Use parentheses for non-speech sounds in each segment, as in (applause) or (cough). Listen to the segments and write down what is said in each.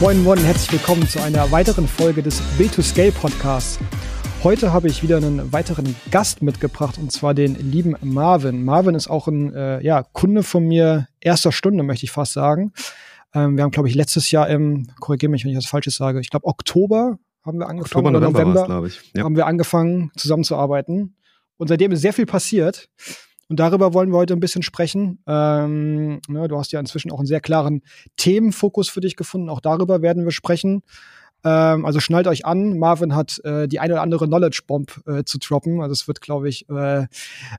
Moin Moin, herzlich willkommen zu einer weiteren Folge des Build to Scale Podcasts. Heute habe ich wieder einen weiteren Gast mitgebracht und zwar den lieben Marvin. Marvin ist auch ein äh, ja, Kunde von mir erster Stunde, möchte ich fast sagen. Ähm, wir haben, glaube ich, letztes Jahr im, korrigiere mich, wenn ich was Falsches sage, ich glaube Oktober haben wir angefangen. Oktober, November, November glaube ich. Ja. Haben wir angefangen zusammenzuarbeiten. Und seitdem ist sehr viel passiert. Und darüber wollen wir heute ein bisschen sprechen. Ähm, ne, du hast ja inzwischen auch einen sehr klaren Themenfokus für dich gefunden. Auch darüber werden wir sprechen. Ähm, also schnallt euch an. Marvin hat äh, die eine oder andere Knowledge Bomb äh, zu droppen. Also es wird, glaube ich, äh,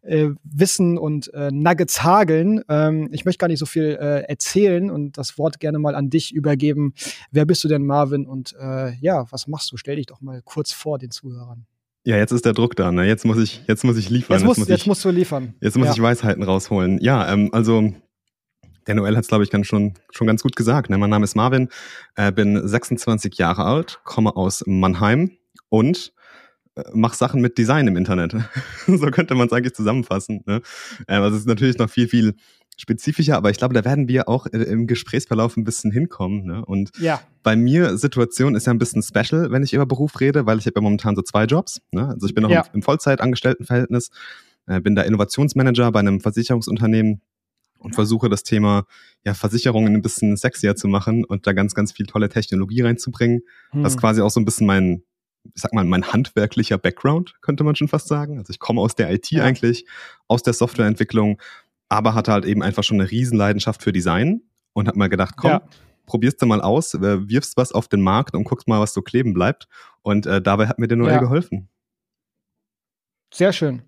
äh, Wissen und äh, Nuggets hageln. Ähm, ich möchte gar nicht so viel äh, erzählen und das Wort gerne mal an dich übergeben. Wer bist du denn, Marvin? Und ja, was machst du? Stell dich doch mal kurz vor den Zuhörern. Ja, jetzt ist der Druck da, ne? Jetzt muss ich, jetzt muss ich liefern. Jetzt, muss, jetzt, muss jetzt musst du liefern. Jetzt muss ja. ich Weisheiten rausholen. Ja, ähm, also der Noel hat es, glaube ich, ganz schon, schon ganz gut gesagt. Ne? Mein Name ist Marvin, äh, bin 26 Jahre alt, komme aus Mannheim und äh, mache Sachen mit Design im Internet. (laughs) so könnte man es eigentlich zusammenfassen. Ne? Äh, also es ist natürlich noch viel, viel spezifischer, aber ich glaube, da werden wir auch äh, im Gesprächsverlauf ein bisschen hinkommen. Ne? Und ja. bei mir Situation ist ja ein bisschen special, wenn ich über Beruf rede, weil ich habe ja momentan so zwei Jobs. Ne? Also ich bin noch Ja. im, im Vollzeitangestelltenverhältnis, äh, bin da Innovationsmanager bei einem Versicherungsunternehmen und versuche das Thema ja, Versicherungen ein bisschen sexier zu machen und da ganz, ganz viel tolle Technologie reinzubringen. Hm. Das ist quasi auch so ein bisschen mein, ich sag mal, mein handwerklicher Background, könnte man schon fast sagen. Also ich komme aus der IT Ja. eigentlich, aus der Softwareentwicklung, aber hatte halt eben einfach schon eine Riesenleidenschaft für Design und habe mal gedacht, komm, Ja. probierst du mal aus, äh, wirfst was auf den Markt und guckst mal, was so kleben bleibt. Und äh, dabei hat mir der Noel Ja. geholfen. Sehr schön.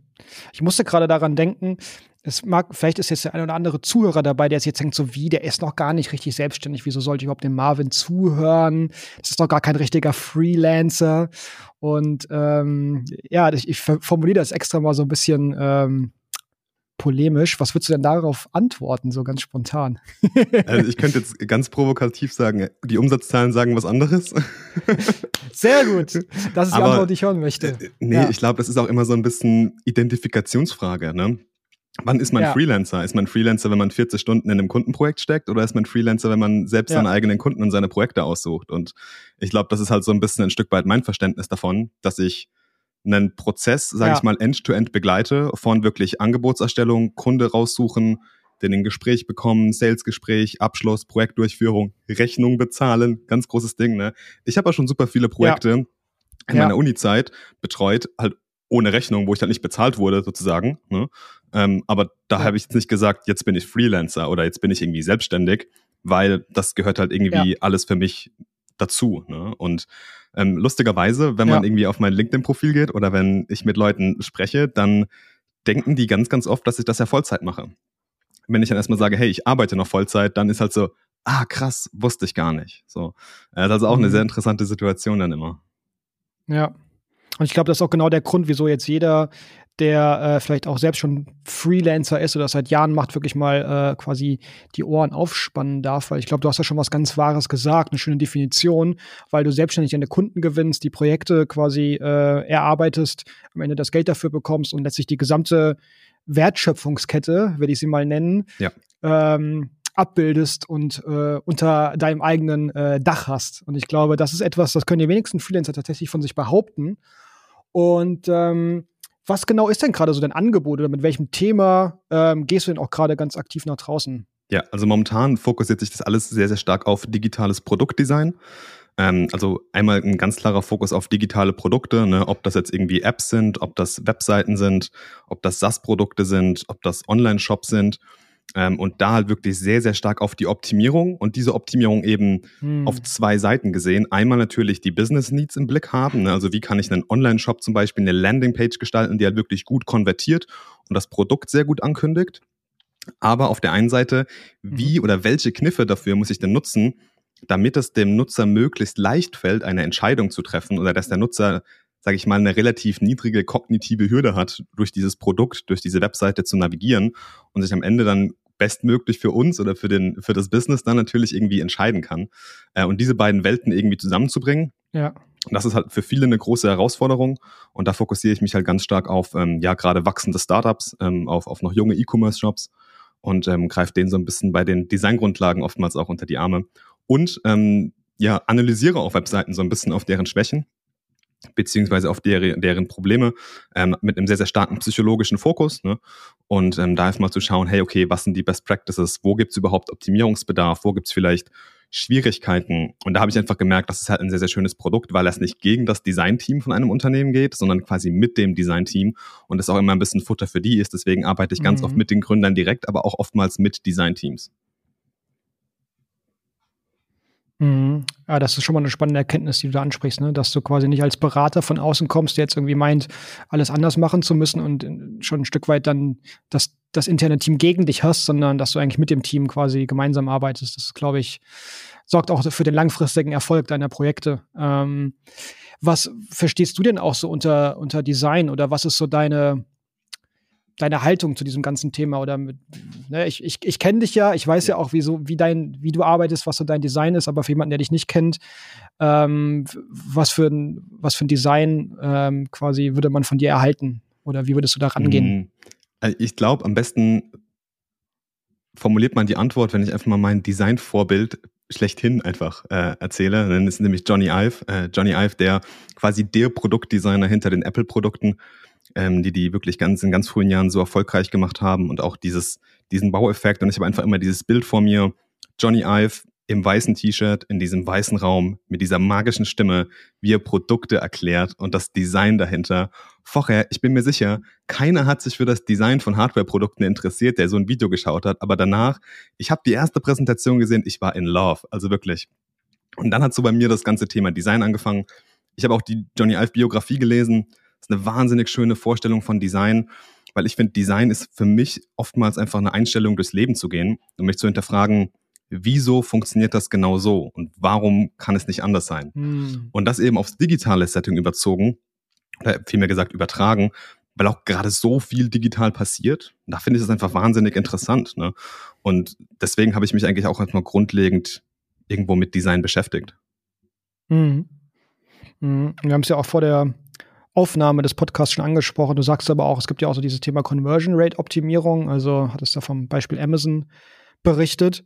Ich musste gerade daran denken, es mag, vielleicht ist jetzt der ein oder andere Zuhörer dabei, der jetzt denkt, so wie, der ist noch gar nicht richtig selbstständig. Wieso sollte ich überhaupt dem Marvin zuhören? Das ist doch gar kein richtiger Freelancer. Und ähm, ja, ich, ich formuliere das extra mal so ein bisschen ähm, polemisch. Was würdest du denn darauf antworten, so ganz spontan? (laughs) Also ich könnte jetzt ganz provokativ sagen, die Umsatzzahlen sagen was anderes. (laughs) Sehr gut. Das ist die Aber, Antwort, die ich hören möchte. Äh, Nee, Ja. ich glaube, das ist auch immer so ein bisschen Identifikationsfrage. Ne? Wann ist man Ja. Freelancer? Ist man Freelancer, wenn man 40 Stunden in einem Kundenprojekt steckt oder ist man Freelancer, wenn man selbst Ja. seine eigenen Kunden und seine Projekte aussucht? Und ich glaube, das ist halt so ein bisschen ein Stück weit mein Verständnis davon, dass ich einen Prozess, sage Ja. ich mal, end-to-end begleite, von wirklich Angebotserstellung, Kunde raussuchen, den in Gespräch bekommen, Salesgespräch, Abschluss, Projektdurchführung, Rechnung bezahlen, ganz großes Ding. Ne? Ich habe ja schon super viele Projekte in Ja. meiner Uni-Zeit betreut, halt ohne Rechnung, wo ich halt nicht bezahlt wurde, sozusagen. Ne? Ähm, aber da Ja. habe ich jetzt nicht gesagt, jetzt bin ich Freelancer oder jetzt bin ich irgendwie selbstständig, weil das gehört halt irgendwie alles für mich dazu. Ne? Und ähm, lustigerweise, wenn man Ja. irgendwie auf mein LinkedIn-Profil geht oder wenn ich mit Leuten spreche, dann denken die ganz, ganz oft, dass ich das ja Vollzeit mache. Wenn ich dann erstmal sage, hey, ich arbeite noch Vollzeit, dann ist halt so, ah, krass, wusste ich gar nicht. So. Äh, Das ist also auch eine Mhm. sehr interessante Situation dann immer. Ja. Und ich glaube, das ist auch genau der Grund, wieso jetzt jeder, der äh, vielleicht auch selbst schon Freelancer ist oder das seit Jahren macht, wirklich mal äh, quasi die Ohren aufspannen darf. Weil ich glaube, du hast ja schon was ganz Wahres gesagt, eine schöne Definition, weil du selbstständig deine Kunden gewinnst, die Projekte quasi äh, erarbeitest, am Ende das Geld dafür bekommst und letztlich die gesamte Wertschöpfungskette, werde ich sie mal nennen, Ja. ähm, abbildest und äh, unter deinem eigenen äh, Dach hast. Und ich glaube, das ist etwas, das können die wenigsten Freelancer tatsächlich von sich behaupten. Und ähm, was genau ist denn gerade so dein Angebot oder mit welchem Thema ähm, gehst du denn auch gerade ganz aktiv nach draußen? Ja, also momentan fokussiert sich das alles sehr, sehr stark auf digitales Produktdesign. Ähm, also einmal ein ganz klarer Fokus auf digitale Produkte, ne, ob das jetzt irgendwie Apps sind, ob das Webseiten sind, ob das SaaS-Produkte sind, ob das Online-Shops sind. Ähm, und da halt wirklich sehr, sehr stark auf die Optimierung und diese Optimierung eben Hm. auf zwei Seiten gesehen. Einmal natürlich die Business Needs im Blick haben. Ne? Also wie kann ich einen Online-Shop zum Beispiel eine Landingpage gestalten, die halt wirklich gut konvertiert und das Produkt sehr gut ankündigt. Aber auf der einen Seite, wie oder welche Kniffe dafür muss ich denn nutzen, damit es dem Nutzer möglichst leicht fällt, eine Entscheidung zu treffen oder dass der Nutzer, sage ich mal, eine relativ niedrige kognitive Hürde hat, durch dieses Produkt, durch diese Webseite zu navigieren und sich am Ende dann bestmöglich für uns oder für, den, für das Business dann natürlich irgendwie entscheiden kann. Äh, und diese beiden Welten irgendwie zusammenzubringen, Ja. das ist halt für viele eine große Herausforderung. Und da fokussiere ich mich halt ganz stark auf, ähm, ja, gerade wachsende Startups, ähm, auf, auf noch junge E-Commerce-Shops und ähm, greife denen so ein bisschen bei den Designgrundlagen oftmals auch unter die Arme. Und ähm, ja, analysiere auch Webseiten so ein bisschen auf deren Schwächen beziehungsweise auf deren, deren Probleme ähm, mit einem sehr, sehr starken psychologischen Fokus. Ne? Und ähm, da erstmal zu schauen, hey, okay, was sind die Best Practices? Wo gibt es überhaupt Optimierungsbedarf? Wo gibt es vielleicht Schwierigkeiten? Und da habe ich einfach gemerkt, das ist halt ein sehr, sehr schönes Produkt, weil es nicht gegen das Designteam von einem Unternehmen geht, sondern quasi mit dem Designteam und es auch immer ein bisschen Futter für die ist. Deswegen arbeite ich ganz mhm. oft mit den Gründern direkt, aber auch oftmals mit Designteams. Mhm. Ja, das ist schon mal eine spannende Erkenntnis, die du da ansprichst, ne? dass du quasi nicht als Berater von außen kommst, der jetzt irgendwie meint, alles anders machen zu müssen und äh, schon ein Stück weit dann das, das interne Team gegen dich hast, sondern dass du eigentlich mit dem Team quasi gemeinsam arbeitest. Das, glaube ich, sorgt auch für den langfristigen Erfolg deiner Projekte. Ähm, was verstehst du denn auch so unter, unter Design oder was ist so deine, deine Haltung zu diesem ganzen Thema oder mit, ne, ich, ich, ich kenne dich ja, ich weiß ja, ja auch, wie, so, wie, dein, wie du arbeitest, was so dein Design ist, aber für jemanden, der dich nicht kennt, ähm, was, für ein, was für ein Design ähm, quasi würde man von dir erhalten? Oder wie würdest du da rangehen? Mhm. Äh, ich glaube, am besten formuliert man die Antwort, wenn ich einfach mal mein Designvorbild schlechthin einfach äh, erzähle. Dann ist nämlich Johnny Ive. Äh, Johnny Ive, der quasi der Produktdesigner hinter den Apple-Produkten ähm, die die wirklich ganz in ganz frühen Jahren so erfolgreich gemacht haben und auch dieses, diesen Baueffekt. Und ich habe einfach immer dieses Bild vor mir, Johnny Ive im weißen T-Shirt, in diesem weißen Raum, mit dieser magischen Stimme, wie er Produkte erklärt und das Design dahinter. Vorher, ich bin mir sicher, keiner hat sich für das Design von Hardware-Produkten interessiert, der so ein Video geschaut hat. Aber danach, ich habe die erste Präsentation gesehen, ich war in love, also wirklich. Und dann hat so bei mir das ganze Thema Design angefangen. Ich habe auch die Johnny Ive Biografie gelesen ist eine wahnsinnig schöne Vorstellung von Design, weil ich finde, Design ist für mich oftmals einfach eine Einstellung, durchs Leben zu gehen und mich zu hinterfragen, wieso funktioniert das genau so und warum kann es nicht anders sein? Hm. Und das eben aufs digitale Setting überzogen, oder vielmehr gesagt übertragen, weil auch gerade so viel digital passiert. Da finde ich es einfach wahnsinnig interessant. Ne? Und deswegen habe ich mich eigentlich auch erstmal grundlegend irgendwo mit Design beschäftigt. Mhm. Mhm. Wir haben es ja auch vor der Aufnahme des Podcasts schon angesprochen. Du sagst aber auch, es gibt ja auch so dieses Thema Conversion Rate Optimierung. Also hattest da vom Beispiel Amazon berichtet.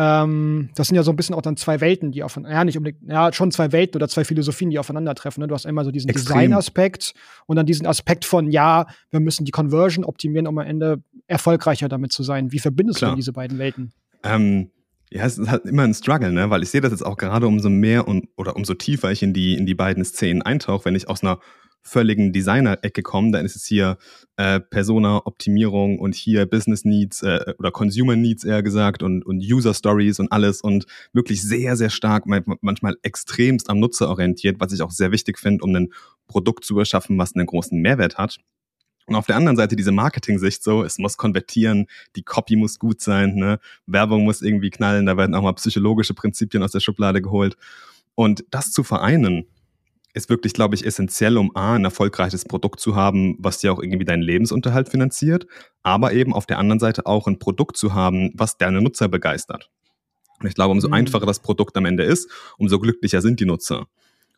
Ähm, das sind ja so ein bisschen auch dann zwei Welten, die aufeinander, ja, nicht unbedingt, ja, schon zwei Welten oder zwei Philosophien, die aufeinandertreffen. Ne? Du hast einmal so diesen Design-Aspekt und dann diesen Aspekt von, ja, wir müssen die Conversion optimieren, um am Ende erfolgreicher damit zu sein. Wie verbindest Klar. du diese beiden Welten? Ähm, ja, es ist halt immer ein Struggle, ne? Weil ich sehe das jetzt auch gerade umso mehr und oder umso tiefer ich in die, in die beiden Szenen eintauche, wenn ich aus einer völligen Designer-Ecke kommen, dann ist es hier äh, Persona-Optimierung und hier Business Needs äh, oder Consumer Needs eher gesagt und, und User Stories und alles und wirklich sehr, sehr stark, manchmal extremst am Nutzer orientiert, was ich auch sehr wichtig finde, um ein Produkt zu erschaffen, was einen großen Mehrwert hat. Und auf der anderen Seite diese Marketing-Sicht so, es muss konvertieren, die Copy muss gut sein, ne? Werbung muss irgendwie knallen, da werden auch mal psychologische Prinzipien aus der Schublade geholt. Und das zu vereinen, ist wirklich, glaube ich, essentiell, um A, ein erfolgreiches Produkt zu haben, was dir auch irgendwie deinen Lebensunterhalt finanziert, aber eben auf der anderen Seite auch ein Produkt zu haben, was deine Nutzer begeistert. Und ich glaube, umso mhm. einfacher das Produkt am Ende ist, umso glücklicher sind die Nutzer.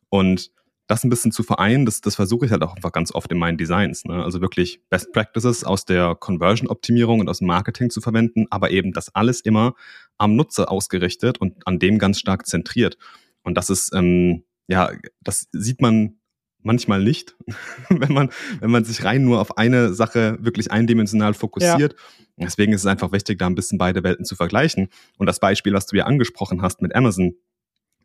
Und das ein bisschen zu vereinen, das, das versuche ich halt auch einfach ganz oft in meinen Designs. Ne? Also wirklich Best Practices aus der Conversion-Optimierung und aus dem Marketing zu verwenden, aber eben das alles immer am Nutzer ausgerichtet und an dem ganz stark zentriert. Und das ist, ähm, ja, das sieht man manchmal nicht, (laughs) wenn man, wenn man sich rein nur auf eine Sache wirklich eindimensional fokussiert. Ja. Deswegen ist es einfach wichtig, da ein bisschen beide Welten zu vergleichen. Und das Beispiel, was du ja angesprochen hast mit Amazon,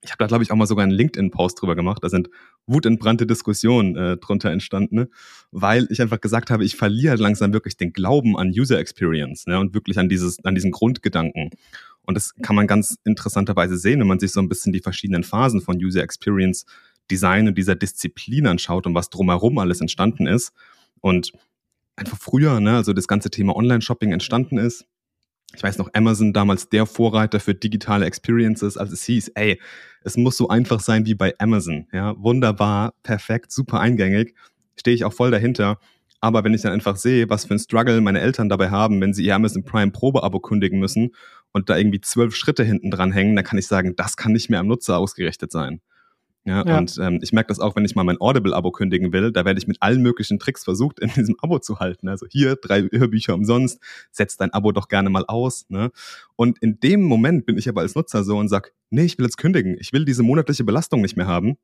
ich habe da, glaube ich, auch mal sogar einen LinkedIn-Post drüber gemacht. Da sind wutentbrannte Diskussionen äh, drunter entstanden, ne? weil ich einfach gesagt habe, ich verliere halt langsam wirklich den Glauben an User Experience ne? und wirklich an, dieses, an diesen Grundgedanken. Und das kann man ganz interessanterweise sehen, wenn man sich so ein bisschen die verschiedenen Phasen von User Experience Design und dieser Disziplin anschaut und was drumherum alles entstanden ist. Und einfach früher, ne, also das ganze Thema Online-Shopping entstanden ist. Ich weiß noch, Amazon damals der Vorreiter für digitale Experiences, als es hieß, ey, es muss so einfach sein wie bei Amazon. Ja, wunderbar, perfekt, super eingängig. Stehe ich auch voll dahinter. Aber wenn ich dann einfach sehe, was für ein Struggle meine Eltern dabei haben, wenn sie ihr Amazon Prime Probeabo kündigen müssen und da irgendwie zwölf Schritte hinten dran hängen, dann kann ich sagen, das kann nicht mehr am Nutzer ausgerichtet sein. Ja, ja. Und ähm, ich merke das auch, wenn ich mal mein Audible-Abo kündigen will, da werde ich mit allen möglichen Tricks versucht, in diesem Abo zu halten. Also hier drei Hörbücher umsonst, setz dein Abo doch gerne mal aus. Ne? Und in dem Moment bin ich aber als Nutzer so und sag, nee, ich will jetzt kündigen. Ich will diese monatliche Belastung nicht mehr haben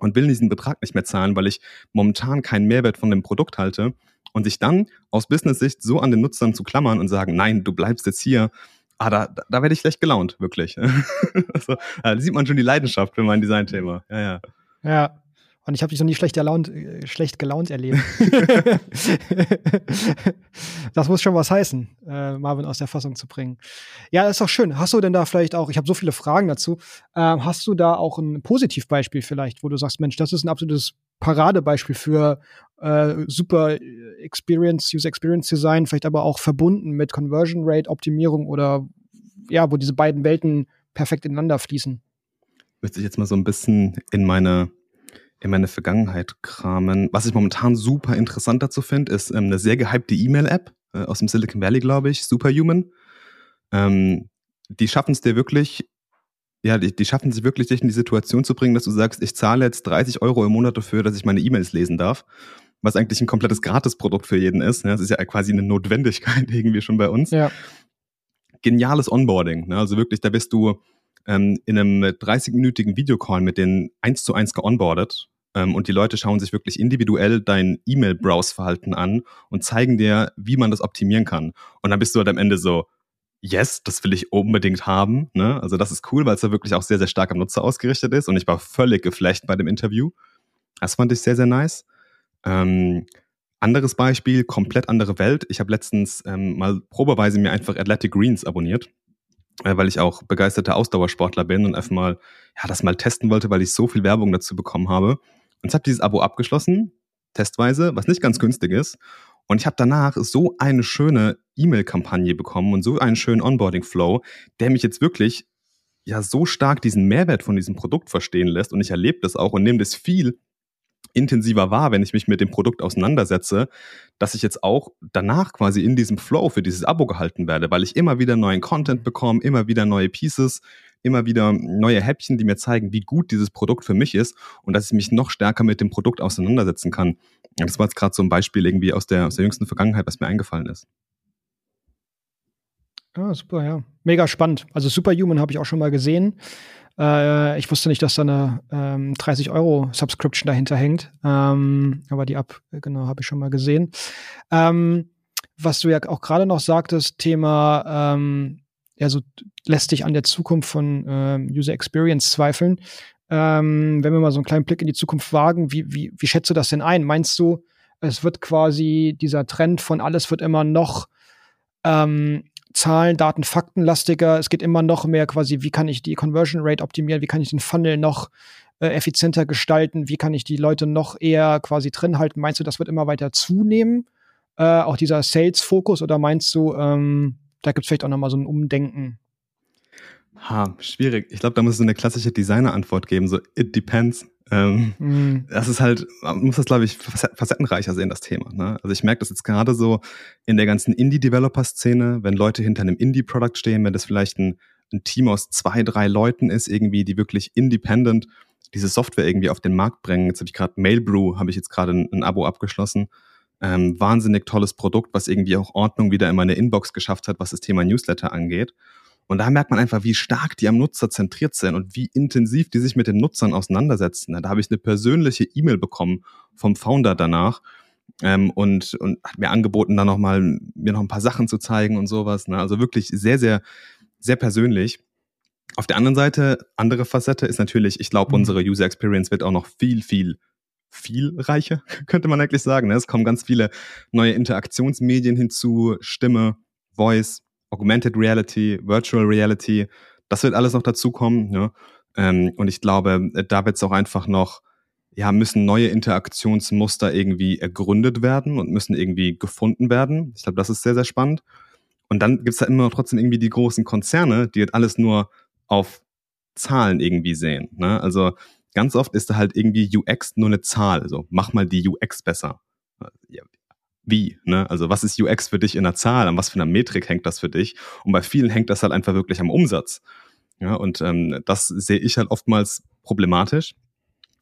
und will diesen Betrag nicht mehr zahlen, weil ich momentan keinen Mehrwert von dem Produkt halte. Und sich dann aus Business-Sicht so an den Nutzern zu klammern und sagen, nein, du bleibst jetzt hier ah, da, da, werde ich schlecht gelaunt, wirklich. (laughs) also, da sieht man schon die Leidenschaft für mein Designthema. Ja, ja. Ja. Und ich habe dich noch nie schlecht, erlaunt, äh, schlecht gelaunt erlebt. (laughs) das muss schon was heißen, äh, Marvin aus der Fassung zu bringen. Ja, das ist doch schön. Hast du denn da vielleicht auch, ich habe so viele Fragen dazu, ähm, hast du da auch ein Positivbeispiel vielleicht, wo du sagst, Mensch, das ist ein absolutes Paradebeispiel für äh, super Experience, User Experience Design, vielleicht aber auch verbunden mit Conversion Rate Optimierung oder ja, wo diese beiden Welten perfekt ineinander fließen. Möchte ich jetzt mal so ein bisschen in meine in meine Vergangenheit kramen. Was ich momentan super interessant dazu finde, ist ähm, eine sehr gehypte E-Mail-App äh, aus dem Silicon Valley, glaube ich, Superhuman. Ähm, die schaffen es dir wirklich ja, die, die schaffen es wirklich, dich in die Situation zu bringen, dass du sagst, ich zahle jetzt 30 Euro im Monat dafür, dass ich meine E-Mails lesen darf. Was eigentlich ein komplettes Gratisprodukt für jeden ist. Ne? Das ist ja quasi eine Notwendigkeit (laughs) irgendwie schon bei uns. Ja. Geniales Onboarding. Ne? Also wirklich, da bist du ähm, in einem 30-minütigen Videocall mit denen eins zu eins geonboardet. Ähm, und die Leute schauen sich wirklich individuell dein E-Mail-Browse-Verhalten an und zeigen dir, wie man das optimieren kann. Und dann bist du halt am Ende so, yes, das will ich unbedingt haben. Ne? Also das ist cool, weil es da wirklich auch sehr, sehr stark am Nutzer ausgerichtet ist. Und ich war völlig geflecht bei dem Interview. Das fand ich sehr, sehr nice. Ähm, anderes Beispiel, komplett andere Welt. Ich habe letztens ähm, mal probeweise mir einfach Athletic Greens abonniert, weil ich auch begeisterter Ausdauersportler bin und einfach mal ja, das mal testen wollte, weil ich so viel Werbung dazu bekommen habe. Und ich habe dieses Abo abgeschlossen, testweise, was nicht ganz günstig ist. Und ich habe danach so eine schöne E-Mail-Kampagne bekommen und so einen schönen Onboarding-Flow, der mich jetzt wirklich ja so stark diesen Mehrwert von diesem Produkt verstehen lässt. Und ich erlebe das auch und nehme das viel intensiver wahr, wenn ich mich mit dem Produkt auseinandersetze, dass ich jetzt auch danach quasi in diesem Flow für dieses Abo gehalten werde, weil ich immer wieder neuen Content bekomme, immer wieder neue Pieces, immer wieder neue Häppchen, die mir zeigen, wie gut dieses Produkt für mich ist und dass ich mich noch stärker mit dem Produkt auseinandersetzen kann. Das war jetzt gerade so ein Beispiel irgendwie aus der, aus der jüngsten Vergangenheit, was mir eingefallen ist. Ah, super, ja. Mega spannend. Also Superhuman habe ich auch schon mal gesehen. Äh, ich wusste nicht, dass da eine ähm, 30 Euro Subscription dahinter hängt. Ähm, aber die App, genau, habe ich schon mal gesehen. Ähm, was du ja auch gerade noch sagtest, Thema, ähm, ja, so lässt dich an der Zukunft von ähm, User Experience zweifeln. Ähm, wenn wir mal so einen kleinen Blick in die Zukunft wagen, wie, wie, wie schätzt du das denn ein? Meinst du, es wird quasi dieser Trend von alles wird immer noch ähm, Zahlen, Daten, Faktenlastiger. Es geht immer noch mehr quasi, wie kann ich die Conversion Rate optimieren, wie kann ich den Funnel noch äh, effizienter gestalten, wie kann ich die Leute noch eher quasi drin halten. Meinst du, das wird immer weiter zunehmen? Äh, auch dieser Sales-Fokus oder meinst du, ähm, da gibt es vielleicht auch nochmal so ein Umdenken? Ha, schwierig. Ich glaube, da muss es eine klassische Designer-Antwort geben, so it depends. Ähm, mhm. Das ist halt, man muss das, glaube ich, facettenreicher sehen, das Thema. Ne? Also ich merke das jetzt gerade so in der ganzen Indie-Developer-Szene, wenn Leute hinter einem Indie-Produkt stehen, wenn das vielleicht ein, ein Team aus zwei, drei Leuten ist, irgendwie, die wirklich independent diese Software irgendwie auf den Markt bringen. Jetzt habe ich gerade Mailbrew, habe ich jetzt gerade ein, ein, Abo abgeschlossen. Ähm, wahnsinnig tolles Produkt, was irgendwie auch Ordnung wieder in meine Inbox geschafft hat, was das Thema Newsletter angeht. Und da merkt man einfach, wie stark die am Nutzer zentriert sind und wie intensiv die sich mit den Nutzern auseinandersetzen. Da habe ich eine persönliche E-Mail bekommen vom Founder danach ähm, und, und hat mir angeboten, dann nochmal mir noch ein paar Sachen zu zeigen und sowas. Ne? Also wirklich sehr, sehr, sehr persönlich. Auf der anderen Seite, andere Facette ist natürlich, ich glaube, mhm. unsere User Experience wird auch noch viel, viel viel reicher, (laughs) könnte man eigentlich sagen. Ne? Es kommen ganz viele neue Interaktionsmedien hinzu, Stimme, Voice, Augmented Reality, Virtual Reality, das wird alles noch dazukommen. Ne? Ähm, und ich glaube, da wird es auch einfach noch, ja, müssen neue Interaktionsmuster irgendwie ergründet werden und müssen irgendwie gefunden werden. Ich glaube, das ist sehr, sehr spannend. Und dann gibt es da immer noch trotzdem irgendwie die großen Konzerne, die halt alles nur auf Zahlen irgendwie sehen. Ne? Also ganz oft ist da halt irgendwie UX nur eine Zahl. Also mach mal die UX besser. Wie, ne? Also was ist UX für dich in der Zahl? An was für einer Metrik hängt das für dich? Und bei vielen hängt das halt einfach wirklich am Umsatz. Ja, und ähm, das sehe ich halt oftmals problematisch.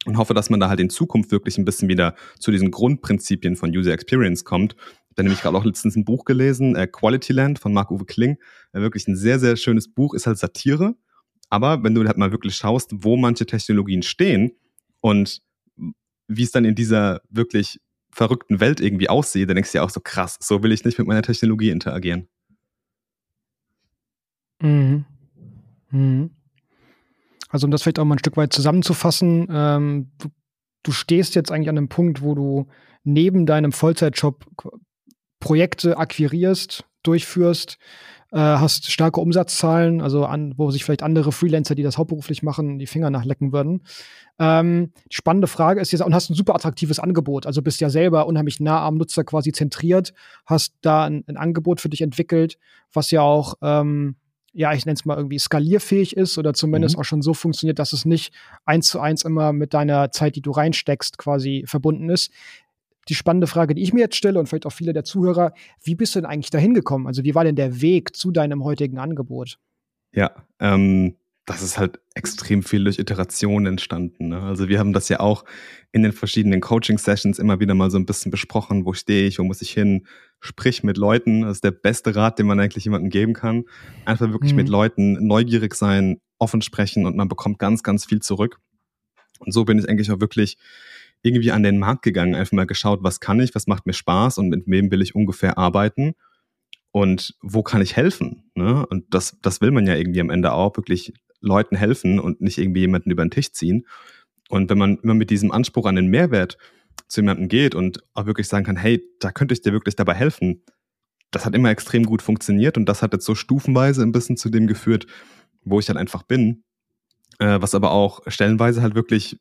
und hoffe, dass man da halt in Zukunft wirklich ein bisschen wieder zu diesen Grundprinzipien von User Experience kommt. Habe nämlich gerade auch letztens ein Buch gelesen, äh, Quality Land von Marc-Uwe Kling. Äh, wirklich ein sehr, sehr schönes Buch, ist halt Satire. Aber wenn du halt mal wirklich schaust, wo manche Technologien stehen und wie es dann in dieser wirklich verrückten Welt irgendwie aussieht, dann denkst du ja auch so krass, so will ich nicht mit meiner Technologie interagieren. Mhm. Mhm. Also um das vielleicht auch mal ein Stück weit zusammenzufassen, ähm, du, du, stehst jetzt eigentlich an einem Punkt, wo du neben deinem Vollzeitjob Projekte akquirierst, durchführst, äh, hast starke Umsatzzahlen, also an, wo sich vielleicht andere Freelancer, die das hauptberuflich machen, die Finger nachlecken würden. Ähm, die spannende Frage ist jetzt, und hast ein super attraktives Angebot, also bist ja selber unheimlich nah am Nutzer quasi zentriert, hast da ein, ein Angebot für dich entwickelt, was ja auch ähm, ja, ich nenne es mal irgendwie skalierfähig ist oder zumindest mhm. auch schon so funktioniert, dass es nicht eins zu eins immer mit deiner Zeit, die du reinsteckst, quasi verbunden ist. Die spannende Frage, die ich mir jetzt stelle und vielleicht auch viele der Zuhörer, wie bist du denn eigentlich dahin gekommen? Also wie war denn der Weg zu deinem heutigen Angebot? Ja, ähm, das ist halt extrem viel durch Iterationen entstanden. Ne? Also wir haben das ja auch in den verschiedenen Coaching-Sessions immer wieder mal so ein bisschen besprochen, wo stehe ich, wo muss ich hin, sprich mit Leuten, das ist der beste Rat, den man eigentlich jemandem geben kann. Einfach wirklich mhm. mit Leuten neugierig sein, offen sprechen und man bekommt ganz, ganz viel zurück. Und so bin ich eigentlich auch wirklich irgendwie an den Markt gegangen, einfach mal geschaut, was kann ich, was macht mir Spaß und mit wem will ich ungefähr arbeiten und wo kann ich helfen? Ne? Und das, das will man ja irgendwie am Ende auch, wirklich Leuten helfen und nicht irgendwie jemanden über den Tisch ziehen. Und wenn man immer mit diesem Anspruch an den Mehrwert zu jemandem geht und auch wirklich sagen kann, hey, da könnte ich dir wirklich dabei helfen, das hat immer extrem gut funktioniert und das hat jetzt so stufenweise ein bisschen zu dem geführt, wo ich dann einfach bin. Äh, was aber auch stellenweise halt wirklich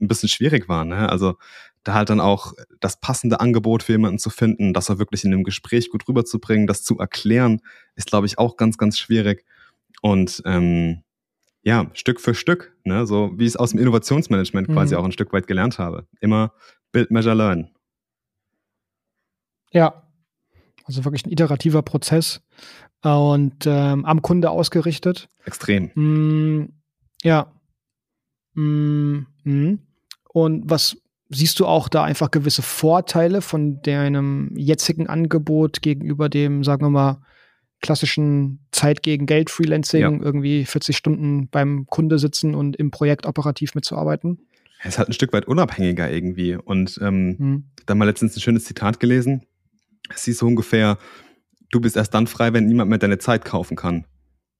ein bisschen schwierig war. Ne? Also da halt dann auch das passende Angebot für jemanden zu finden, das auch wirklich in einem Gespräch gut rüberzubringen, das zu erklären, ist, glaube ich, auch ganz, ganz schwierig. Und ähm, ja, Stück für Stück, ne? so wie ich es aus dem Innovationsmanagement mhm. quasi auch ein Stück weit gelernt habe. Immer Build, Measure, Learn. Ja, also wirklich ein iterativer Prozess und ähm, am Kunde ausgerichtet. Extrem. Mm, ja. Mm, mm. Und was siehst du auch da einfach gewisse Vorteile von deinem jetzigen Angebot gegenüber dem, sagen wir mal, klassischen Zeit gegen Geld Freelancing, ja. irgendwie 40 Stunden beim Kunde sitzen und im Projekt operativ mitzuarbeiten? Es ist halt ein Stück weit unabhängiger irgendwie. Und ähm, hm. da mal letztens ein schönes Zitat gelesen. Es hieß so ungefähr, du bist erst dann frei, wenn niemand mehr deine Zeit kaufen kann.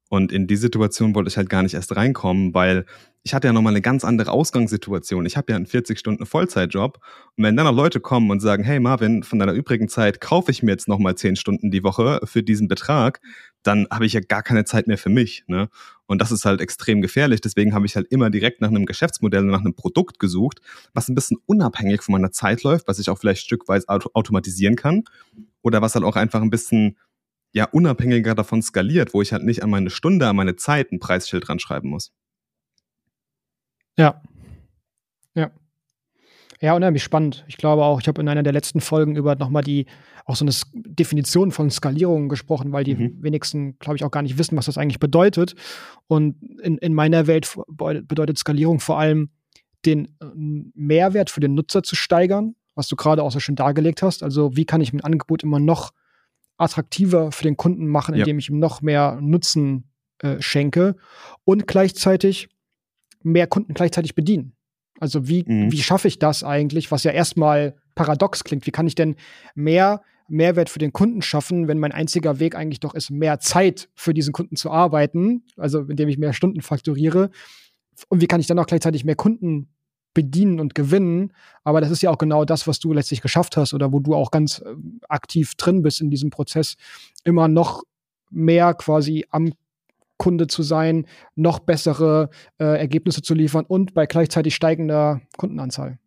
Und in die Situation wollte ich halt gar nicht erst reinkommen, weil ich hatte ja nochmal eine ganz andere Ausgangssituation. Ich habe ja einen 40 Stunden Vollzeitjob. Und wenn dann noch Leute kommen und sagen, hey Marvin, von deiner übrigen Zeit kaufe ich mir jetzt nochmal 10 Stunden die Woche für diesen Betrag, dann habe ich ja gar keine Zeit mehr für mich. Ne? Und das ist halt extrem gefährlich. Deswegen habe ich halt immer direkt nach einem Geschäftsmodell und nach einem Produkt gesucht, was ein bisschen unabhängig von meiner Zeit läuft, was ich auch vielleicht stückweise auto automatisieren kann. Oder was halt auch einfach ein bisschen ja unabhängiger davon skaliert, wo ich halt nicht an meine Stunde, an meine Zeit ein Preisschild dran schreiben muss. Ja. Ja. Ja, unheimlich spannend. Ich glaube auch, ich habe in einer der letzten Folgen über nochmal die, auch so eine Definition von Skalierung gesprochen, weil die mhm. wenigsten, glaube ich, auch gar nicht wissen, was das eigentlich bedeutet. Und in, in meiner Welt bedeutet Skalierung vor allem, den äh, Mehrwert für den Nutzer zu steigern, was du gerade auch so schön dargelegt hast. Also, wie kann ich mein Angebot immer noch attraktiver für den Kunden machen, indem ja. ich ihm noch mehr Nutzen äh, schenke und gleichzeitig mehr Kunden gleichzeitig bedienen. Also wie, mhm. wie schaffe ich das eigentlich, was ja erstmal paradox klingt? Wie kann ich denn mehr Mehrwert für den Kunden schaffen, wenn mein einziger Weg eigentlich doch ist, mehr Zeit für diesen Kunden zu arbeiten, also indem ich mehr Stunden fakturiere? Und wie kann ich dann auch gleichzeitig mehr Kunden bedienen und gewinnen? Aber das ist ja auch genau das, was du letztlich geschafft hast oder wo du auch ganz äh, aktiv drin bist in diesem Prozess, immer noch mehr quasi am Kunde zu sein, noch bessere äh, Ergebnisse zu liefern und bei gleichzeitig steigender Kundenanzahl.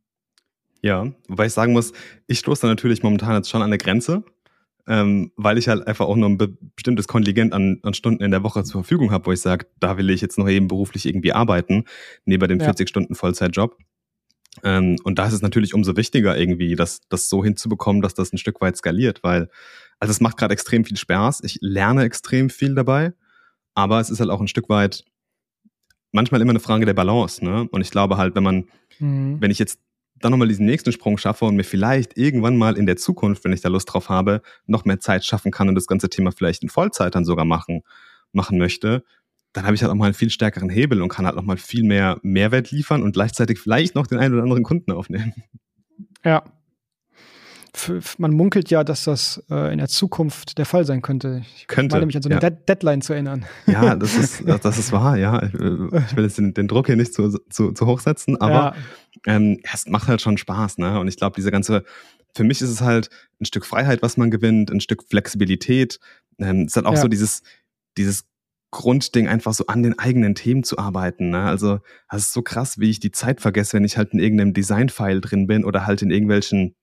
Ja, wobei ich sagen muss, ich stoße da natürlich momentan jetzt schon an der Grenze, ähm, weil ich halt einfach auch nur ein be bestimmtes Kontingent an, an, Stunden in der Woche zur Verfügung habe, wo ich sage, da will ich jetzt noch eben beruflich irgendwie arbeiten, neben dem ja. 40 Stunden Vollzeitjob. Ähm, und da ist es natürlich umso wichtiger irgendwie, das, das so hinzubekommen, dass das ein Stück weit skaliert, weil also es macht gerade extrem viel Spaß. Ich lerne extrem viel dabei. Aber es ist halt auch ein Stück weit manchmal immer eine Frage der Balance, ne? Und ich glaube halt, wenn man, mhm. wenn ich jetzt dann nochmal diesen nächsten Sprung schaffe und mir vielleicht irgendwann mal in der Zukunft, wenn ich da Lust drauf habe, noch mehr Zeit schaffen kann und das ganze Thema vielleicht in Vollzeit dann sogar machen, machen möchte, dann habe ich halt auch mal einen viel stärkeren Hebel und kann halt noch mal viel mehr Mehrwert liefern und gleichzeitig vielleicht noch den einen oder anderen Kunden aufnehmen. Ja. Man munkelt ja, dass das äh, in der Zukunft der Fall sein könnte. Ich könnte. meine mich an so eine ja. Dead Deadline zu erinnern. Ja, das ist, (laughs) das ist wahr, ja. Ich will jetzt den, den Druck hier nicht zu, zu, zu hoch setzen, aber ja. ähm, es macht halt schon Spaß, ne? Und ich glaube, diese ganze, für mich ist es halt ein Stück Freiheit, was man gewinnt, ein Stück Flexibilität. Ähm, es ist halt auch ja. so dieses, dieses Grundding, einfach so an den eigenen Themen zu arbeiten. Ne? Also, das ist so krass, wie ich die Zeit vergesse, wenn ich halt in irgendeinem Design-File drin bin oder halt in irgendwelchen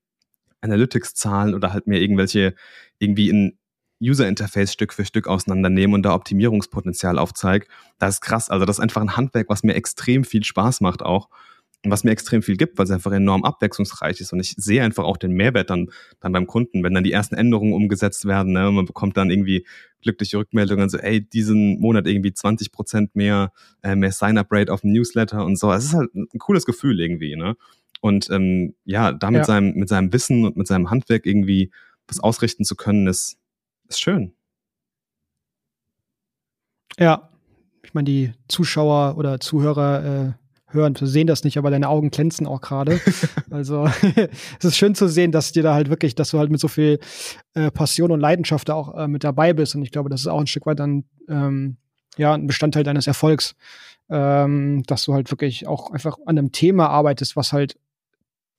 Analytics-Zahlen oder halt mir irgendwelche, irgendwie ein User-Interface Stück für Stück auseinandernehmen und da Optimierungspotenzial aufzeige. Das ist krass. Also, das ist einfach ein Handwerk, was mir extrem viel Spaß macht auch was mir extrem viel gibt, weil es einfach enorm abwechslungsreich ist. Und ich sehe einfach auch den Mehrwert dann, dann beim Kunden, wenn dann die ersten Änderungen umgesetzt werden. Ne, und man bekommt dann irgendwie glückliche Rückmeldungen, so, ey, diesen Monat irgendwie 20 Prozent mehr, äh, mehr Sign-up-Rate auf dem Newsletter und so. Es ist halt ein cooles Gefühl irgendwie. Ne? Und ähm, ja, da mit, ja. Seinem, mit seinem Wissen und mit seinem Handwerk irgendwie was ausrichten zu können, ist, ist schön. Ja, ich meine, die Zuschauer oder Zuhörer äh hören, wir sehen das nicht, aber deine Augen glänzen auch gerade. (laughs) also (laughs) es ist schön zu sehen, dass dir da halt wirklich, dass du halt mit so viel äh, Passion und Leidenschaft da auch äh, mit dabei bist. Und ich glaube, das ist auch ein Stück weit dann ähm, ja ein Bestandteil deines Erfolgs, ähm, dass du halt wirklich auch einfach an einem Thema arbeitest, was halt